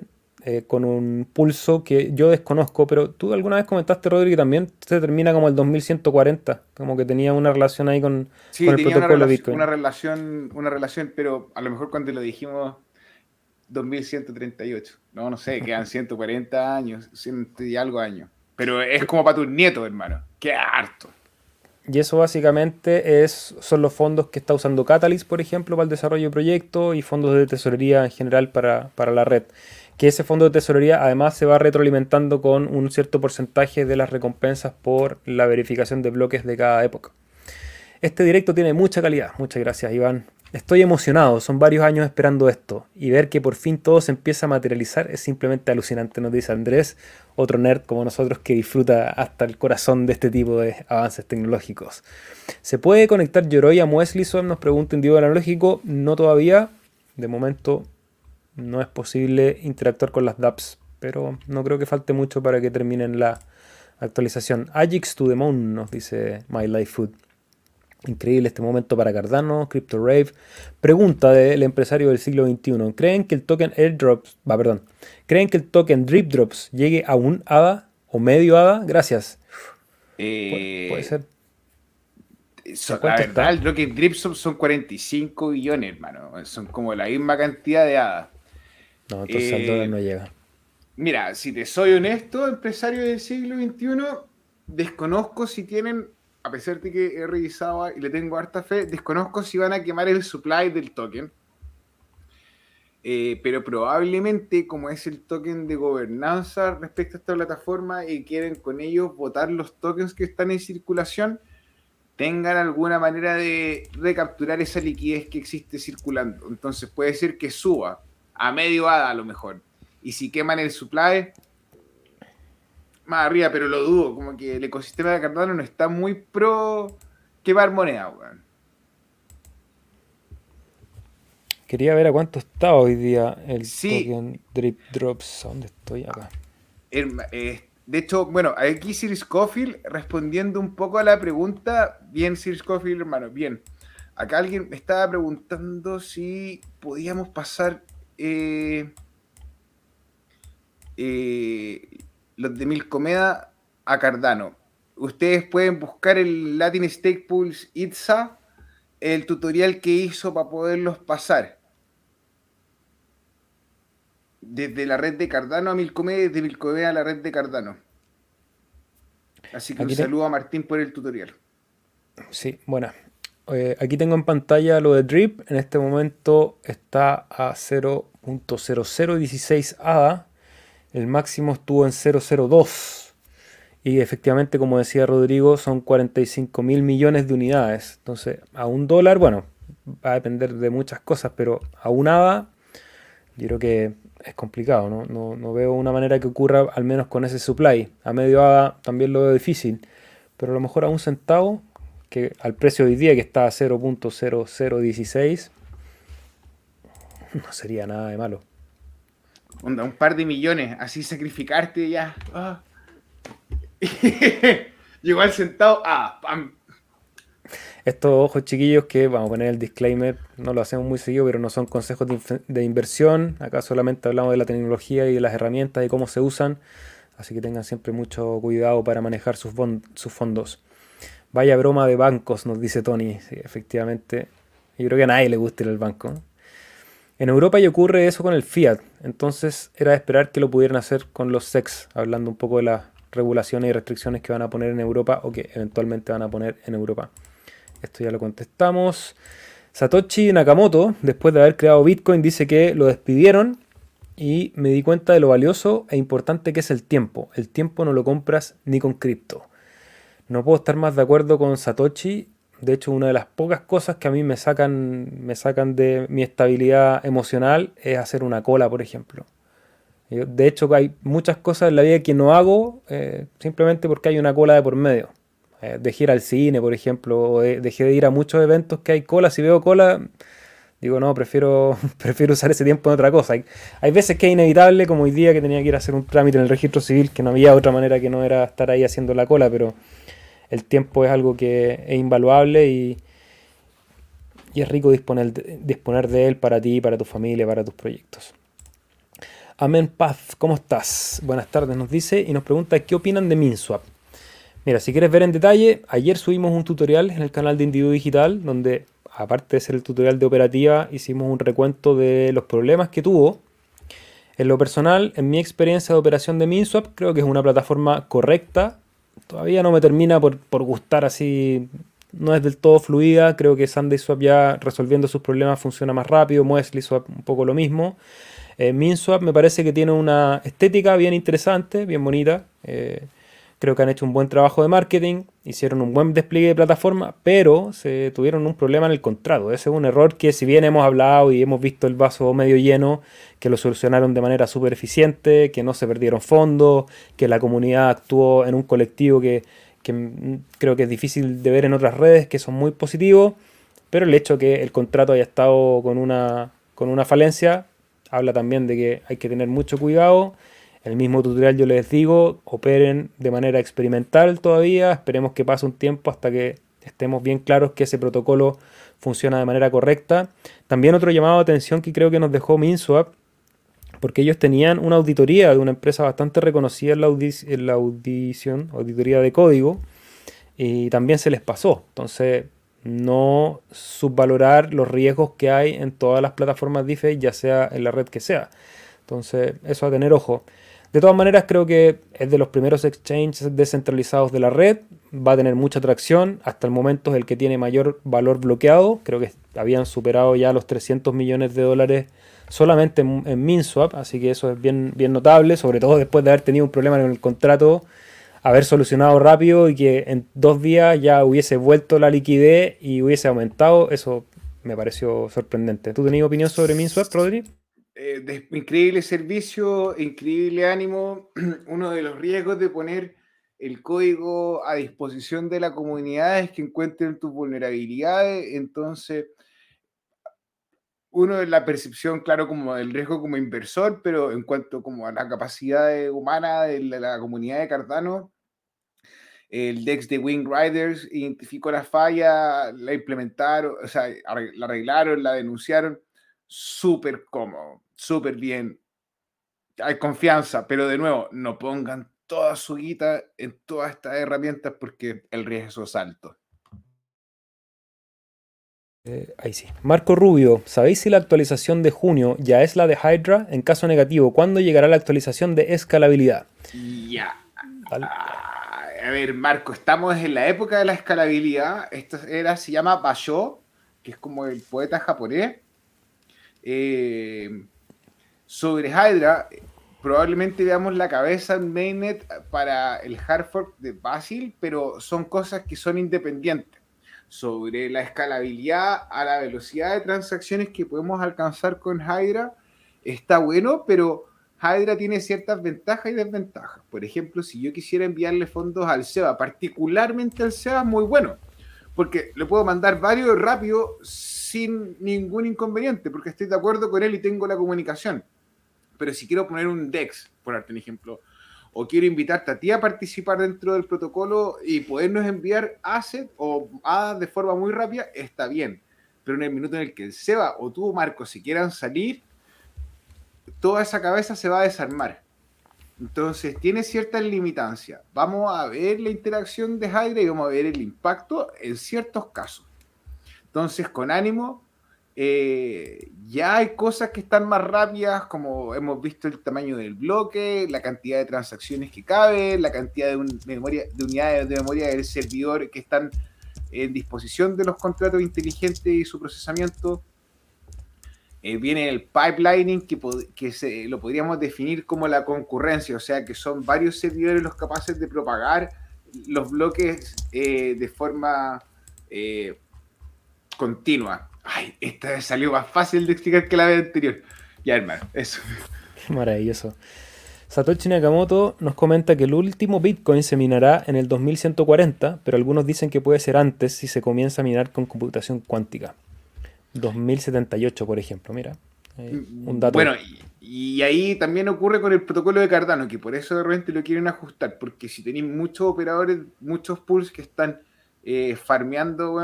eh, con un pulso que yo desconozco, pero tú alguna vez comentaste, Rodri, que también se termina como el 2140, como que tenía una relación ahí con, el protocolo una Bitcoin. Una relación, una relación, pero a lo mejor cuando lo dijimos 2138, no, no sé, quedan 140 años, 100 y algo años, pero es como para tus nietos, hermano, qué harto. Y eso básicamente es, son los fondos que está usando Catalyst, por ejemplo, para el desarrollo de proyectos y fondos de tesorería en general para, para la red que ese fondo de tesorería además se va retroalimentando con un cierto porcentaje de las recompensas por la verificación de bloques de cada época. Este directo tiene mucha calidad, muchas gracias Iván. Estoy emocionado, son varios años esperando esto y ver que por fin todo se empieza a materializar es simplemente alucinante, nos dice Andrés, otro nerd como nosotros que disfruta hasta el corazón de este tipo de avances tecnológicos. ¿Se puede conectar Yoroi a Muesli Nos pregunta Individuo Analógico, no todavía, de momento no es posible interactuar con las dApps, pero no creo que falte mucho para que terminen la actualización. Ajax to the Moon, nos dice My Life Food. Increíble este momento para Cardano, Crypto Rave. Pregunta del empresario del siglo XXI. ¿Creen que el token Airdrops, va, perdón, ¿creen que el token Drip Drops llegue a un ADA o medio ADA? Gracias. Eh, puede, ser. la verdad, el token Drip Drops son 45 billones, hermano. Son como la misma cantidad de ADA. No, entonces el dólar no llega. Mira, si te soy honesto, empresario del siglo XXI, desconozco si tienen, a pesar de que he revisado y le tengo harta fe, desconozco si van a quemar el supply del token. Eh, pero probablemente, como es el token de gobernanza respecto a esta plataforma y quieren con ellos votar los tokens que están en circulación, tengan alguna manera de recapturar esa liquidez que existe circulando. Entonces puede ser que suba a medio ADA a lo mejor. Y si queman el supply, más arriba, pero lo dudo, como que el ecosistema de Cardano no está muy pro quemar moneda, weón. Quería ver a cuánto está hoy día el token Drip Drops. ¿Dónde estoy acá? Eh, de hecho, bueno, aquí Sir Scofield respondiendo un poco a la pregunta. Bien, Sir Scofield, hermano, bien. Acá alguien me estaba preguntando si podíamos pasar eh, eh, los de Milcomeda a Cardano. Ustedes pueden buscar el Latin Stake Pools ITSA, el tutorial que hizo para poderlos pasar desde la red de Cardano a Milcomé, desde Milcomé a la red de Cardano. Así que un saludo a Martín por el tutorial. Sí, bueno. Eh, aquí tengo en pantalla lo de Drip. En este momento está a 0.0016 ADA. El máximo estuvo en 002. Y efectivamente, como decía Rodrigo, son 45 mil millones de unidades. Entonces, a un dólar, bueno, va a depender de muchas cosas, pero a un ADA, yo creo que es complicado, ¿no? ¿no? veo una manera que ocurra al menos con ese supply. A medio ADA también lo veo difícil, pero a lo mejor a un centavo, que al precio de hoy día que está a 0.0016, no sería nada de malo. Un par de millones, así sacrificarte ya. Ah. Llegó al centavo, ah, pam, estos ojos chiquillos que, vamos a poner el disclaimer, no lo hacemos muy seguido, pero no son consejos de, inversión. Acá solamente hablamos de la tecnología y de las herramientas y cómo se usan. Así que tengan siempre mucho cuidado para manejar sus, sus fondos. Vaya broma de bancos, nos dice Tony. efectivamente. Yo creo que a nadie le gusta ir al banco. En Europa ya ocurre eso con el Fiat. Entonces era de esperar que lo pudieran hacer con los SEX, hablando un poco de las regulaciones y restricciones que van a poner en Europa o que eventualmente van a poner en Europa. Esto ya lo contestamos. Satoshi Nakamoto, después de haber creado Bitcoin, dice que lo despidieron y me di cuenta de lo valioso e importante que es el tiempo. El tiempo no lo compras ni con cripto. No puedo estar más de acuerdo con Satoshi. De hecho, una de las pocas cosas que a mí me sacan, me sacan de mi estabilidad emocional es hacer una cola, por ejemplo. De hecho, hay muchas cosas en la vida que no hago eh, simplemente porque hay una cola de por medio. Eh, dejé ir al cine, por ejemplo, o dejé de ir a muchos eventos que hay cola. Si veo cola, digo, no, prefiero, prefiero usar ese tiempo en otra cosa. Hay, veces que es inevitable, como hoy día que tenía que ir a hacer un trámite en el registro civil, que no había otra manera que no era estar ahí haciendo la cola, pero el tiempo es algo que es invaluable y, es rico disponer, disponer de él para ti, para tu familia, para tus proyectos. Amen Paz, ¿cómo estás? Buenas tardes, nos dice y nos pregunta qué opinan de MinSwap. Mira, si quieres ver en detalle, ayer subimos un tutorial en el canal de Individuo Digital donde, aparte de ser el tutorial de operativa, hicimos un recuento de los problemas que tuvo. En lo personal, en mi experiencia de operación de MinSwap, creo que es una plataforma correcta. Todavía no me termina por, gustar así, no es del todo fluida. Creo que SundaeSwap ya resolviendo sus problemas funciona más rápido. MuesliSwap un poco lo mismo. Eh, MinSwap me parece que tiene una estética bien interesante, bien bonita. Eh, Creo que han hecho un buen trabajo de marketing, hicieron un buen despliegue de plataforma, pero se tuvieron un problema en el contrato. Ese es un error que si bien hemos hablado y hemos visto el vaso medio lleno, que lo solucionaron de manera súper eficiente, que no se perdieron fondos, que la comunidad actuó en un colectivo que, creo que es difícil de ver en otras redes, que son muy positivos, pero el hecho que el contrato haya estado con una, con una falencia habla también de que hay que tener mucho cuidado el mismo tutorial yo les digo, operen de manera experimental todavía, esperemos que pase un tiempo hasta que estemos bien claros que ese protocolo funciona de manera correcta. También otro llamado de atención que creo que nos dejó MinSwap, porque ellos tenían una auditoría de una empresa bastante reconocida en la, la audición, auditoría de código, y también se les pasó. Entonces, no subvalorar los riesgos que hay en todas las plataformas DeFi, ya sea en la red que sea. Entonces, eso a tener ojo. De todas maneras, creo que es de los primeros exchanges descentralizados de la red. Va a tener mucha atracción. Hasta el momento es el que tiene mayor valor bloqueado. Creo que habían superado ya los 300 millones de dólares solamente en, MinSwap, así que eso es bien, bien notable, sobre todo después de haber tenido un problema en el contrato, haber solucionado rápido y que en dos días ya hubiese vuelto la liquidez y hubiese aumentado, eso me pareció sorprendente. ¿Tú tenías opinión sobre MinSwap, Rodri? Eh, increíble servicio, increíble ánimo. Uno de los riesgos de poner el código a disposición de la comunidad es que encuentren tus vulnerabilidades. Entonces, uno de la percepción, claro, como del riesgo como inversor, pero en cuanto como a la capacidad humana de la, comunidad de Cardano, el DEX de Wing Riders identificó la falla, la implementaron, o sea, la arreglaron, la denunciaron, súper cómodo, súper bien. Hay confianza, pero de nuevo, no pongan toda su guita en todas estas herramientas porque el riesgo es alto. Eh, ahí sí. Marco Rubio, ¿sabéis si la actualización de junio ya es la de Hydra? En caso negativo, ¿cuándo llegará la actualización de escalabilidad? Ya. A ver, Marco, estamos en la época de la escalabilidad. Esto era, se llama Basho, que es como el poeta japonés. Eh, sobre Hydra, probablemente veamos la cabeza en Mainnet para el hard fork de Basil, pero son cosas que son independientes. Sobre la escalabilidad a la velocidad de transacciones que podemos alcanzar con Hydra, está bueno, pero Hydra tiene ciertas ventajas y desventajas. Por ejemplo, si yo quisiera enviarle fondos al SEBA, particularmente al SEBA, muy bueno, porque le puedo mandar varios rápido sin ningún inconveniente, porque estoy de acuerdo con él y tengo la comunicación pero si quiero poner un DEX, por darte un ejemplo, o quiero invitarte a ti a participar dentro del protocolo y podernos enviar asset o ADA de forma muy rápida, está bien. Pero en el minuto en el que el Seba o tú, Marco, si quieran salir, toda esa cabeza se va a desarmar. Entonces, tiene ciertas limitancias. Vamos a ver la interacción de Hydra y vamos a ver el impacto en ciertos casos. Entonces, con ánimo, eh, ya hay cosas que están más rápidas, como hemos visto el tamaño del bloque, la cantidad de transacciones que cabe, la cantidad de, memoria, de unidades de memoria del servidor que están en disposición de los contratos inteligentes y su procesamiento. Eh, viene el pipelining, que, que se, lo podríamos definir como la concurrencia, o sea que son varios servidores los capaces de propagar los bloques eh, de forma continua. Ay, esta salió más fácil de explicar que la vez anterior. Ya, hermano, eso. Maravilloso. Satoshi Nakamoto nos comenta que el último Bitcoin se minará en el 2140, pero algunos dicen que puede ser antes si se comienza a minar con computación cuántica. 2078, por ejemplo, mira. Mm, un dato. Bueno, y, ahí también ocurre con el protocolo de Cardano, que por eso de repente lo quieren ajustar, porque si tenéis muchos operadores, muchos pools que están eh, farmeando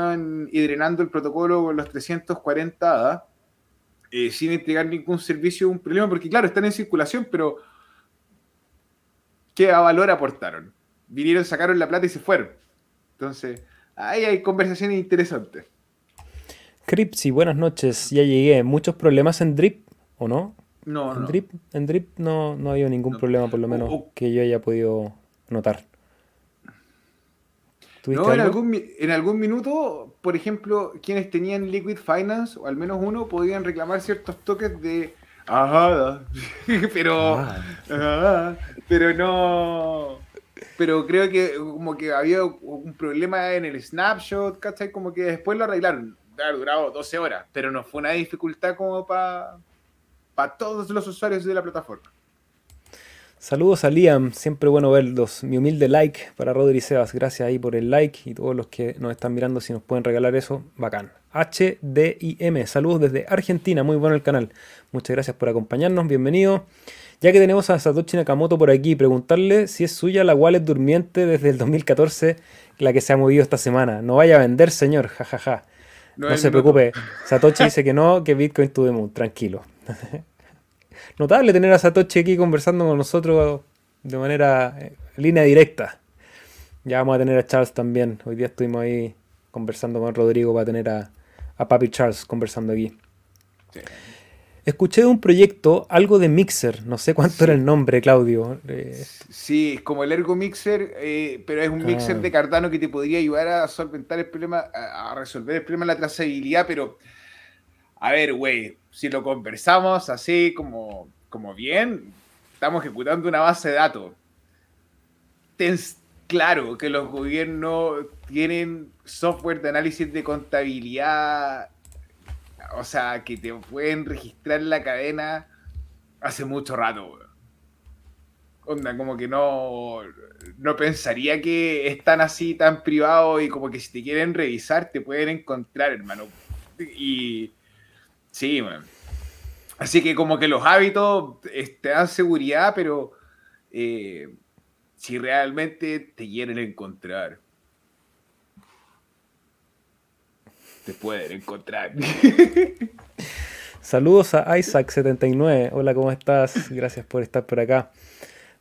y drenando el protocolo con los 340 ADA, eh, sin entregar ningún servicio, un problema, porque claro, están en circulación, pero ¿qué valor aportaron? Vinieron, sacaron la plata y se fueron. Entonces, ahí hay conversaciones interesantes. Cripsy, buenas noches, ya llegué. ¿Muchos problemas en Drip o no? No, en no. Drip, en Drip no, no ha habido ningún problema, por lo menos, que yo haya podido notar. No, en algún, en algún minuto, por ejemplo, quienes tenían Liquid Finance, o al menos uno, podían reclamar ciertos toques de ajá, pero ah. pero no pero creo que como que había un problema en el snapshot, ¿cachai? Como que después lo arreglaron. Ha durado 12 horas, pero no fue una dificultad como para para todos los usuarios de la plataforma. Saludos a Liam, siempre bueno verlos. Mi humilde like para Rodri Sebas, gracias ahí por el like y todos los que nos están mirando, si nos pueden regalar eso, bacán. HDIM, saludos desde Argentina, muy bueno el canal. Muchas gracias por acompañarnos, bienvenido. Ya que tenemos a Satoshi Nakamoto por aquí, preguntarle si es suya la wallet durmiente desde el 2014, la que se ha movido esta semana. No vaya a vender, señor, jajaja. No, se preocupe, Satoshi dice que no, que Bitcoin to the moon, tranquilo. notable tener a Satoshi aquí conversando con nosotros de manera eh, línea directa. Ya vamos a tener a Charles también. Hoy día estuvimos ahí conversando con Rodrigo para tener a, Papi Charles conversando aquí. Escuché de un proyecto algo de Mixer, no sé cuánto era el nombre, Claudio. Eh, sí, como el Ergo Mixer, eh, pero es un mixer de Cardano que te podría ayudar a solventar el problema, a resolver el problema de la trazabilidad, pero a ver, güey, si lo conversamos así como, como bien, estamos ejecutando una base de datos. Ten claro que los gobiernos tienen software de análisis de contabilidad, o sea, que te pueden registrar la cadena hace mucho rato, Onda, como que no, no pensaría que es tan así, tan privado y como que si te quieren revisar te pueden encontrar, hermano. Y sí, man. Así que como que los hábitos te dan seguridad, pero eh, si realmente te quieren encontrar, te pueden encontrar. Saludos a Isaac79. Hola, ¿cómo estás? Gracias por estar por acá.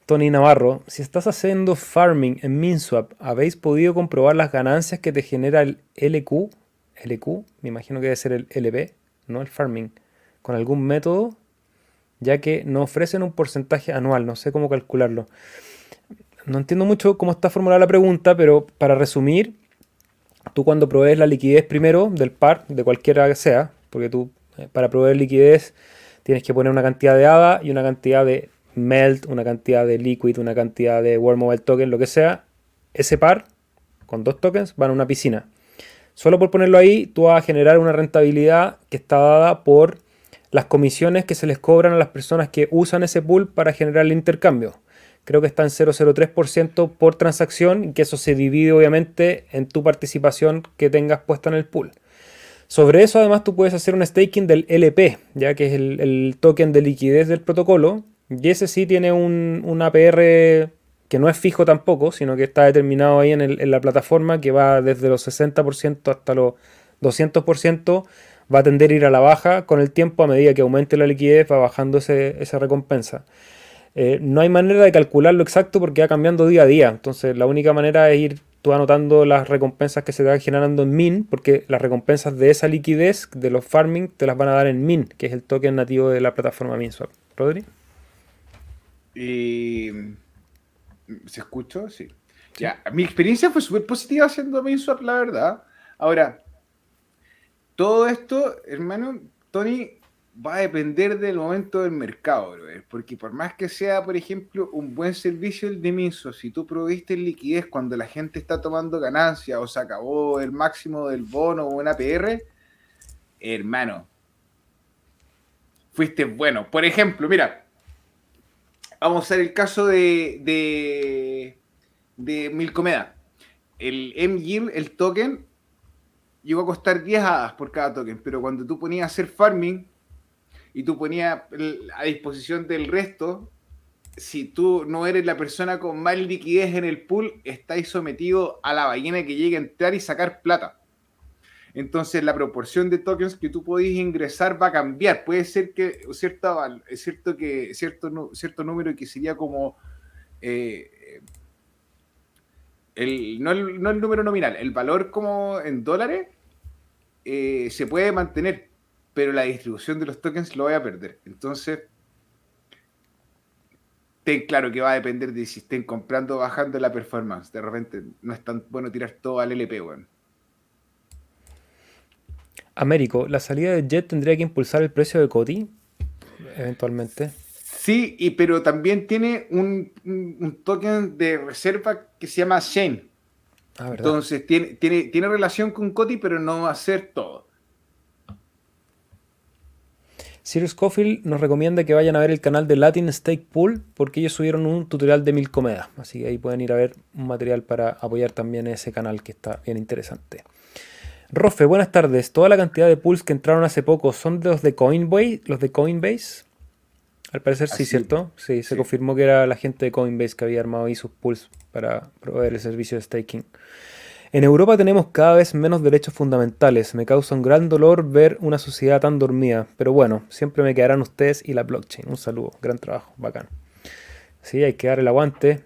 Tony Navarro, si estás haciendo farming en MinSwap, ¿habéis podido comprobar las ganancias que te genera el LQ? LQ, me imagino que debe ser el LP, no el farming, con algún método, ya que no ofrecen un porcentaje anual, no sé cómo calcularlo. No entiendo mucho cómo está formulada la pregunta, pero para resumir, tú cuando provees la liquidez primero del par, de cualquiera que sea, porque tú eh, para proveer liquidez tienes que poner una cantidad de ADA y una cantidad de Melt, una cantidad de Liquid, una cantidad de World Mobile Token, lo que sea, ese par con dos tokens van a una piscina. Solo por ponerlo ahí, tú vas a generar una rentabilidad que está dada por las comisiones que se les cobran a las personas que usan ese pool para generar el intercambio. Creo que está en 0,03% por transacción y que eso se divide obviamente en tu participación que tengas puesta en el pool. Sobre eso además tú puedes hacer un staking del LP, ya que es el, el token de liquidez del protocolo, y ese sí tiene un, APR que no es fijo tampoco, sino que está determinado ahí en, la plataforma que va desde los 60% hasta los 200%. Va a tender a ir a la baja con el tiempo a medida que aumente la liquidez, va bajando esa recompensa. Eh, no hay manera de calcularlo exacto porque va cambiando día a día. Entonces, la única manera es ir tú anotando las recompensas que se te van generando en MIN, porque las recompensas de esa liquidez, de los farming, te las van a dar en MIN, que es el token nativo de la plataforma MinSwap. ¿Rodri? Y... ¿Se escuchó? Sí. Ya, mi experiencia fue súper positiva haciendo MainSwap, la verdad. Ahora, todo esto, hermano, Tony, va a depender del momento del mercado, bro, porque por más que sea, por ejemplo, un buen servicio el de MinSwap, si tú proviste liquidez cuando la gente está tomando ganancia o se acabó el máximo del bono o una APR, hermano, fuiste bueno. Por ejemplo, mira, vamos a hacer el caso de, de, de Milcomeda. El M-Yield, el token, llegó a costar 10 hadas por cada token, pero cuando tú ponías a hacer farming y tú ponías a disposición del resto, si tú no eres la persona con más liquidez en el pool, estáis sometido a la ballena que llegue a entrar y sacar plata. Entonces la proporción de tokens que tú podés ingresar va a cambiar. Puede ser que cierta, cierto que cierto, cierto número que sería como eh, el, no, el, número nominal, el valor como en dólares eh, se puede mantener, pero la distribución de los tokens lo voy a perder. Entonces, ten claro que va a depender de si estén comprando o bajando la performance. De repente no es tan bueno tirar todo al LP, bueno. Américo, ¿la salida de Jet tendría que impulsar el precio de Cody eventualmente? Sí, y, pero también tiene un, token de reserva que se llama Shane. Ah, Entonces tiene, tiene, tiene relación con Cody, pero no va a ser todo. Sirius Cofield nos recomienda que vayan a ver el canal de Latin Stake Pool porque ellos subieron un tutorial de mil comedas. Así que ahí pueden ir a ver un material para apoyar también ese canal que está bien interesante. Rofe, buenas tardes. Toda la cantidad de pools que entraron hace poco son de los de Coinbase, los de Coinbase. Al parecer sí, ¿cierto? Sí, se confirmó que era la gente de Coinbase que había armado ahí sus pools para proveer el servicio de staking. En Europa tenemos cada vez menos derechos fundamentales. Me causa un gran dolor ver una sociedad tan dormida. Pero bueno, siempre me quedarán ustedes y la blockchain. Un saludo, gran trabajo, bacán. Sí, hay que dar el aguante.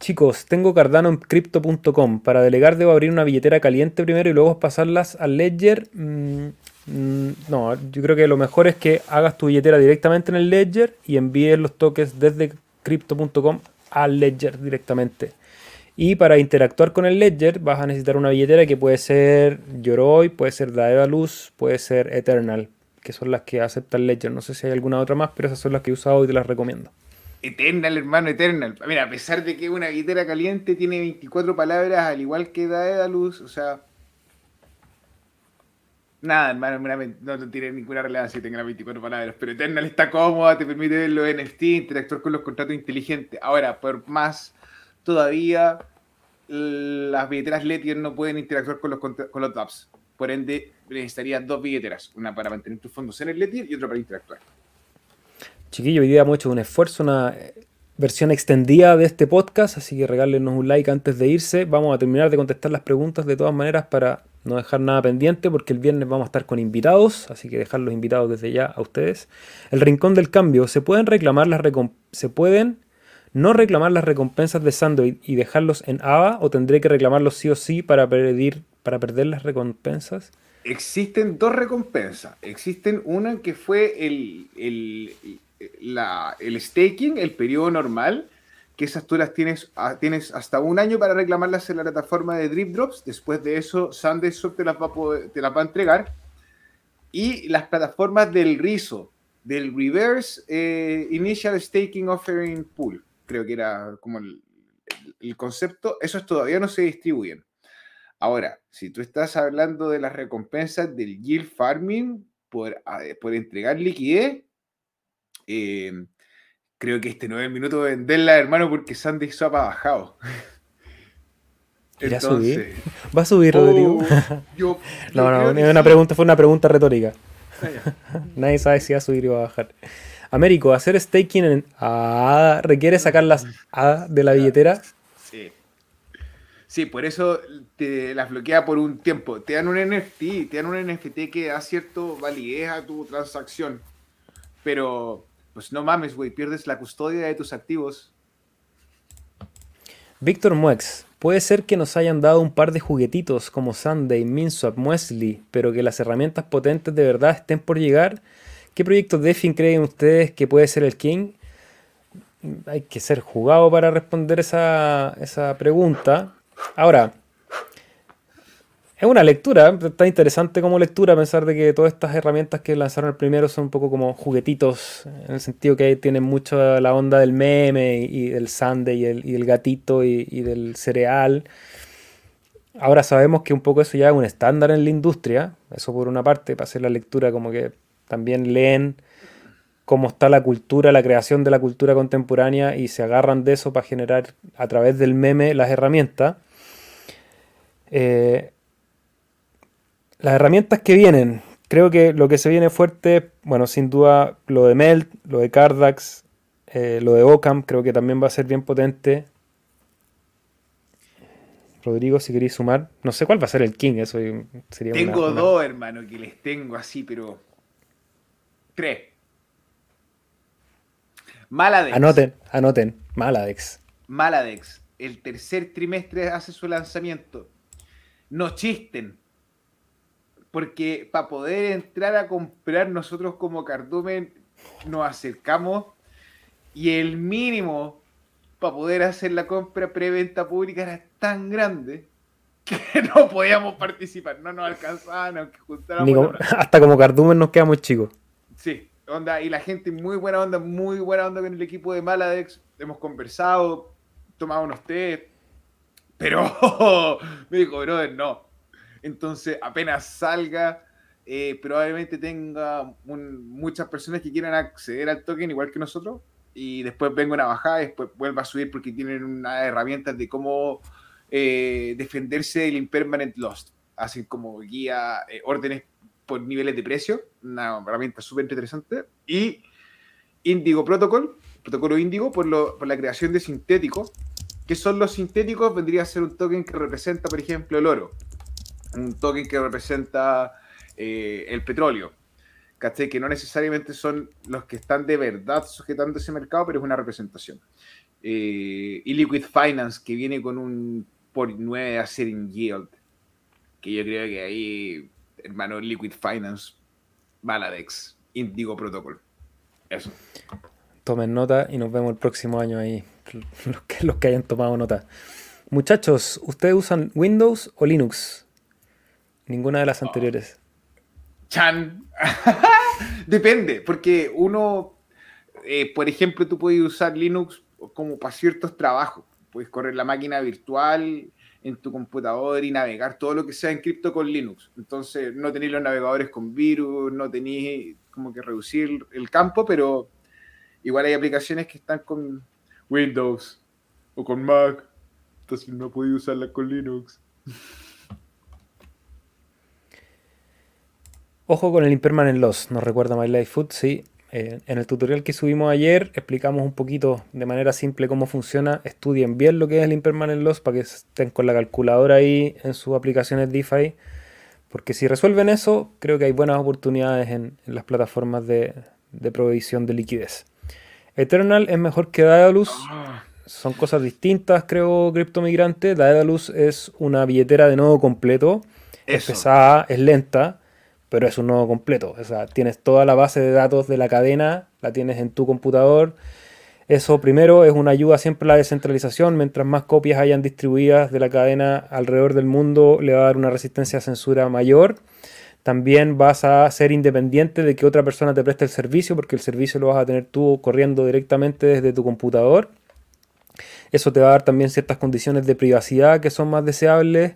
Chicos, tengo Cardano en crypto.com. Para delegar debo abrir una billetera caliente primero y luego pasarlas al Ledger. Mm, mm, no, yo creo que lo mejor es que hagas tu billetera directamente en el Ledger y envíes los tokens desde crypto.com al Ledger directamente. Y para interactuar con el Ledger vas a necesitar una billetera que puede ser Yoroi, puede ser Daedalus, puede ser Eternal, que son las que acepta el Ledger. No sé si hay alguna otra más, pero esas son las que he usado y te las recomiendo. Eternal, hermano, Eternal. Mira, a pesar de que una billetera caliente tiene 24 palabras, al igual que Daedalus, o sea, Nada, hermano, no tiene ninguna relevancia si tenga las 24 palabras, pero Eternal está cómoda, te permite ver los NFT, interactuar con los contratos inteligentes. Ahora, por más, todavía las billeteras Ledger no pueden interactuar con los, con los dApps. Por ende, necesitarías dos billeteras, una para mantener tus fondos en el Ledger y otra para interactuar. Chiquillo, hoy día hemos hecho un esfuerzo, una versión extendida de este podcast, así que regálenos un like antes de irse. Vamos a terminar de contestar las preguntas de todas maneras para no dejar nada pendiente porque el viernes vamos a estar con invitados, así que dejar los invitados desde ya a ustedes. El rincón del cambio, ¿se pueden reclamar las se pueden no reclamar las recompensas de Sandroid y dejarlos en AVA o tendré que reclamarlos sí o sí para perder, para perder las recompensas? Existen dos recompensas. Existen una que fue el, el, el staking, el periodo normal, que esas tú las tienes, tienes hasta un año para reclamarlas en la plataforma de Drip Drops. Después de eso, SanDesktop te las va a, te las va a entregar. Y las plataformas del RISO, del Reverse eh, Initial Staking Offering Pool, creo que era como el, concepto, esos todavía no se distribuyen. Ahora, si tú estás hablando de las recompensas del yield farming por, ah, por entregar liquidez, eh, creo que este no es el minuto de venderla, hermano, porque Sandy Swap ha bajado. Entonces, subir? ¿Va a subir, Rodrigo? Oh, no, no, una pregunta, fue una pregunta retórica. Ah, Nadie sabe si va a subir o va a bajar. Américo, ¿hacer staking en A requiere sacar las A de la billetera? Sí. Sí, por eso te las bloquea por un tiempo. Te dan un NFT, te dan un NFT que da cierto validez a tu transacción. Pero pues no mames, güey, pierdes la custodia de tus activos. Víctor Muex, puede ser que nos hayan dado un par de juguetitos como Sunday, Minswap, Muesli, pero que las herramientas potentes de verdad estén por llegar. ¿Qué proyectos DeFi creen ustedes que puede ser el King? Hay que ser jugado para responder esa, esa pregunta. Ahora, es una lectura, está interesante como lectura pensar de que todas estas herramientas que lanzaron el primero son un poco como juguetitos, en el sentido que tienen mucho la onda del meme y, del sundae y, el, del gatito y, del cereal. Ahora sabemos que un poco eso ya es un estándar en la industria, eso por una parte, para hacer la lectura como que también leen cómo está la cultura, la creación de la cultura contemporánea y se agarran de eso para generar a través del meme las herramientas. Eh, las herramientas que vienen, creo que lo que se viene fuerte, bueno, sin duda lo de Melt, lo de Cardax, eh, lo de Ocam, creo que también va a ser bien potente. Rodrigo, si queréis sumar, no sé cuál va a ser el King, eso sería Tengo dos, hermano, que les tengo así, pero. Tres. Maladex. Anoten, anoten. Maladex. Maladex. El tercer trimestre hace su lanzamiento. No chisten porque para poder entrar a comprar nosotros como cardumen nos acercamos y el mínimo para poder hacer la compra preventa pública era tan grande que no podíamos participar, no nos alcanzaban, aunque juntáramos. hasta como cardumen nos quedamos chicos. Sí, onda, y la gente muy buena onda, muy buena onda con el equipo de Maladex. Hemos conversado, tomado unos té, pero me dijo, brother, no, entonces, apenas salga, eh, probablemente tenga muchas personas que quieran acceder al token igual que nosotros y después venga una bajada y después vuelva a subir porque tienen unas herramientas de cómo eh, defenderse del impermanent lost. Hacen como guía, eh, órdenes por niveles de precio, una herramienta súper interesante. Y Indigo Protocol, protocolo Indigo, por, por la creación de sintéticos. ¿Qué son los sintéticos? Vendría a ser un token que representa, por ejemplo, el oro un token que representa eh, el petróleo. ¿Cachai? Que no necesariamente son los que están de verdad sujetando ese mercado, pero es una representación. Eh, y Liquid Finance, que viene con un por 9 a ser en yield. Que yo creo que ahí, hermano, Liquid Finance, Maladex, Indigo Protocol. Eso. Tomen nota y nos vemos el próximo año ahí. Los que hayan tomado nota. Muchachos, ¿ustedes usan Windows o Linux? Ninguna de las anteriores. Chan. Depende, porque uno, eh, por ejemplo, tú puedes usar Linux como para ciertos trabajos. Puedes correr la máquina virtual en tu computador y navegar todo lo que sea en cripto con Linux. Entonces, no tenéis los navegadores con virus, no tenéis como que reducir el campo, pero igual hay aplicaciones que están con Windows o con Mac. Entonces, no podéis usarlas con Linux. Ojo con el impermanent loss, nos recuerda My Life Food, sí. Eh, en el tutorial que subimos ayer explicamos un poquito de manera simple cómo funciona. Estudien bien lo que es el impermanent loss para que estén con la calculadora ahí en sus aplicaciones DeFi. Porque si resuelven eso, creo que hay buenas oportunidades en, las plataformas de, provisión de liquidez. Eternal es mejor que Daedalus. Son cosas distintas, creo, criptomigrante. Daedalus es una billetera de nodo completo. Es pesada, es lenta pero es un nodo completo. O sea, tienes toda la base de datos de la cadena, la tienes en tu computador. Eso primero es una ayuda siempre a la descentralización. Mientras más copias hayan distribuidas de la cadena alrededor del mundo, le va a dar una resistencia a censura mayor. También vas a ser independiente de que otra persona te preste el servicio, porque el servicio lo vas a tener tú corriendo directamente desde tu computador. Eso te va a dar también ciertas condiciones de privacidad que son más deseables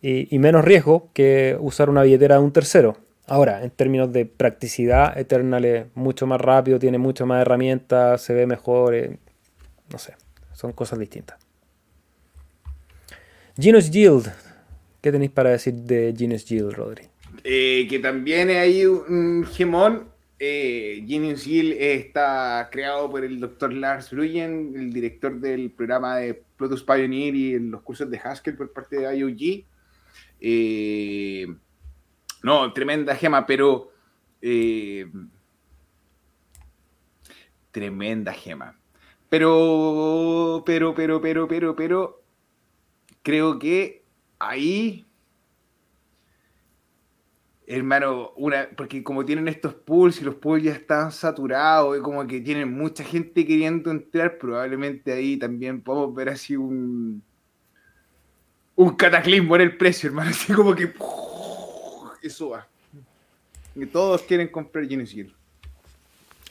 y, y menos riesgo que usar una billetera de un tercero. Ahora, en términos de practicidad, Eternal es mucho más rápido, tiene mucho más herramientas, se ve mejor, eh, no sé, son cosas distintas. Genus Yield, ¿qué tenéis para decir de Genus Yield, Rodri? Eh, que también hay un gemón. Eh, Genius Yield está creado por el doctor Lars Bruyen, el director del programa de Protus Pioneer y los cursos de Haskell por parte de IOG. Eh, no, tremenda gema, pero. Eh, tremenda gema. Pero, pero, pero, pero, pero, pero. Creo que ahí. Hermano, una, porque como tienen estos pools y los pools ya están saturados, y como que tienen mucha gente queriendo entrar, probablemente ahí también podemos ver así un, un cataclismo en el precio, hermano. Así como que eso va. Y todos quieren comprar Genesis.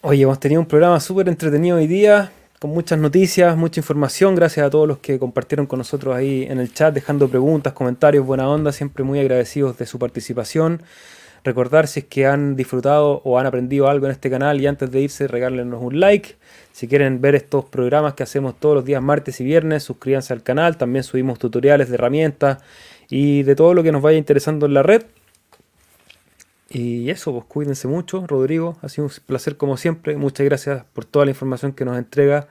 Oye, hemos tenido un programa súper entretenido hoy día, con muchas noticias, mucha información. Gracias a todos los que compartieron con nosotros ahí en el chat, dejando preguntas, comentarios, buena onda. Siempre muy agradecidos de su participación. Recordar si es que han disfrutado o han aprendido algo en este canal y antes de irse regálenos un like. Si quieren ver estos programas que hacemos todos los días martes y viernes, suscríbanse al canal. También subimos tutoriales de herramientas y de todo lo que nos vaya interesando en la red. Y eso, pues cuídense mucho, Rodrigo. Ha sido un placer como siempre. Muchas gracias por toda la información que nos entrega.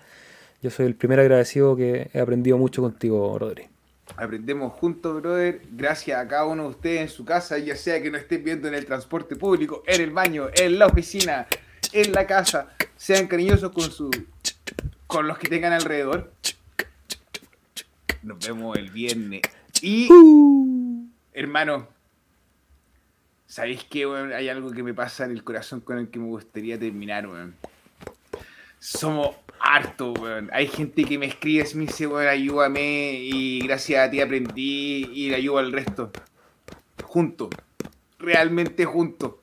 Yo soy el primer agradecido que he aprendido mucho contigo, Rodrigo. Aprendemos juntos, brother. Gracias a cada uno de ustedes en su casa, ya sea que nos estén viendo en el transporte público, en el baño, en la oficina, en la casa. Sean cariñosos con su con los que tengan alrededor. Nos vemos el viernes. Y, hermano, ¿Sabéis que hay algo que me pasa en el corazón con el que me gustaría terminar, weón? Somos harto, weón. Hay gente que me escribe y me dice, weón, ayúdame y gracias a ti aprendí y le ayudo al resto. Juntos. Realmente juntos.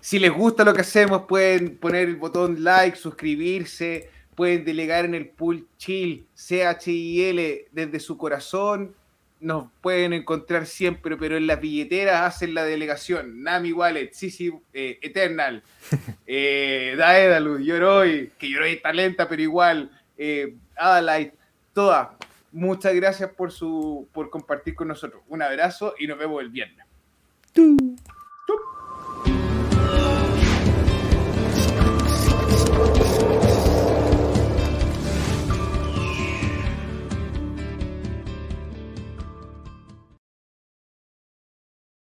Si les gusta lo que hacemos, pueden poner el botón like, suscribirse, pueden delegar en el pool chill, C-H-I-L, desde su corazón nos pueden encontrar siempre, pero en las billeteras hacen la delegación. Nami Wallet, Sisi eh, Eternal, eh, Daedalus, Yoroi, que Yoroi está lenta, pero igual, eh, Adalite, todas. Muchas gracias por, su, por compartir con nosotros. Un abrazo y nos vemos el viernes.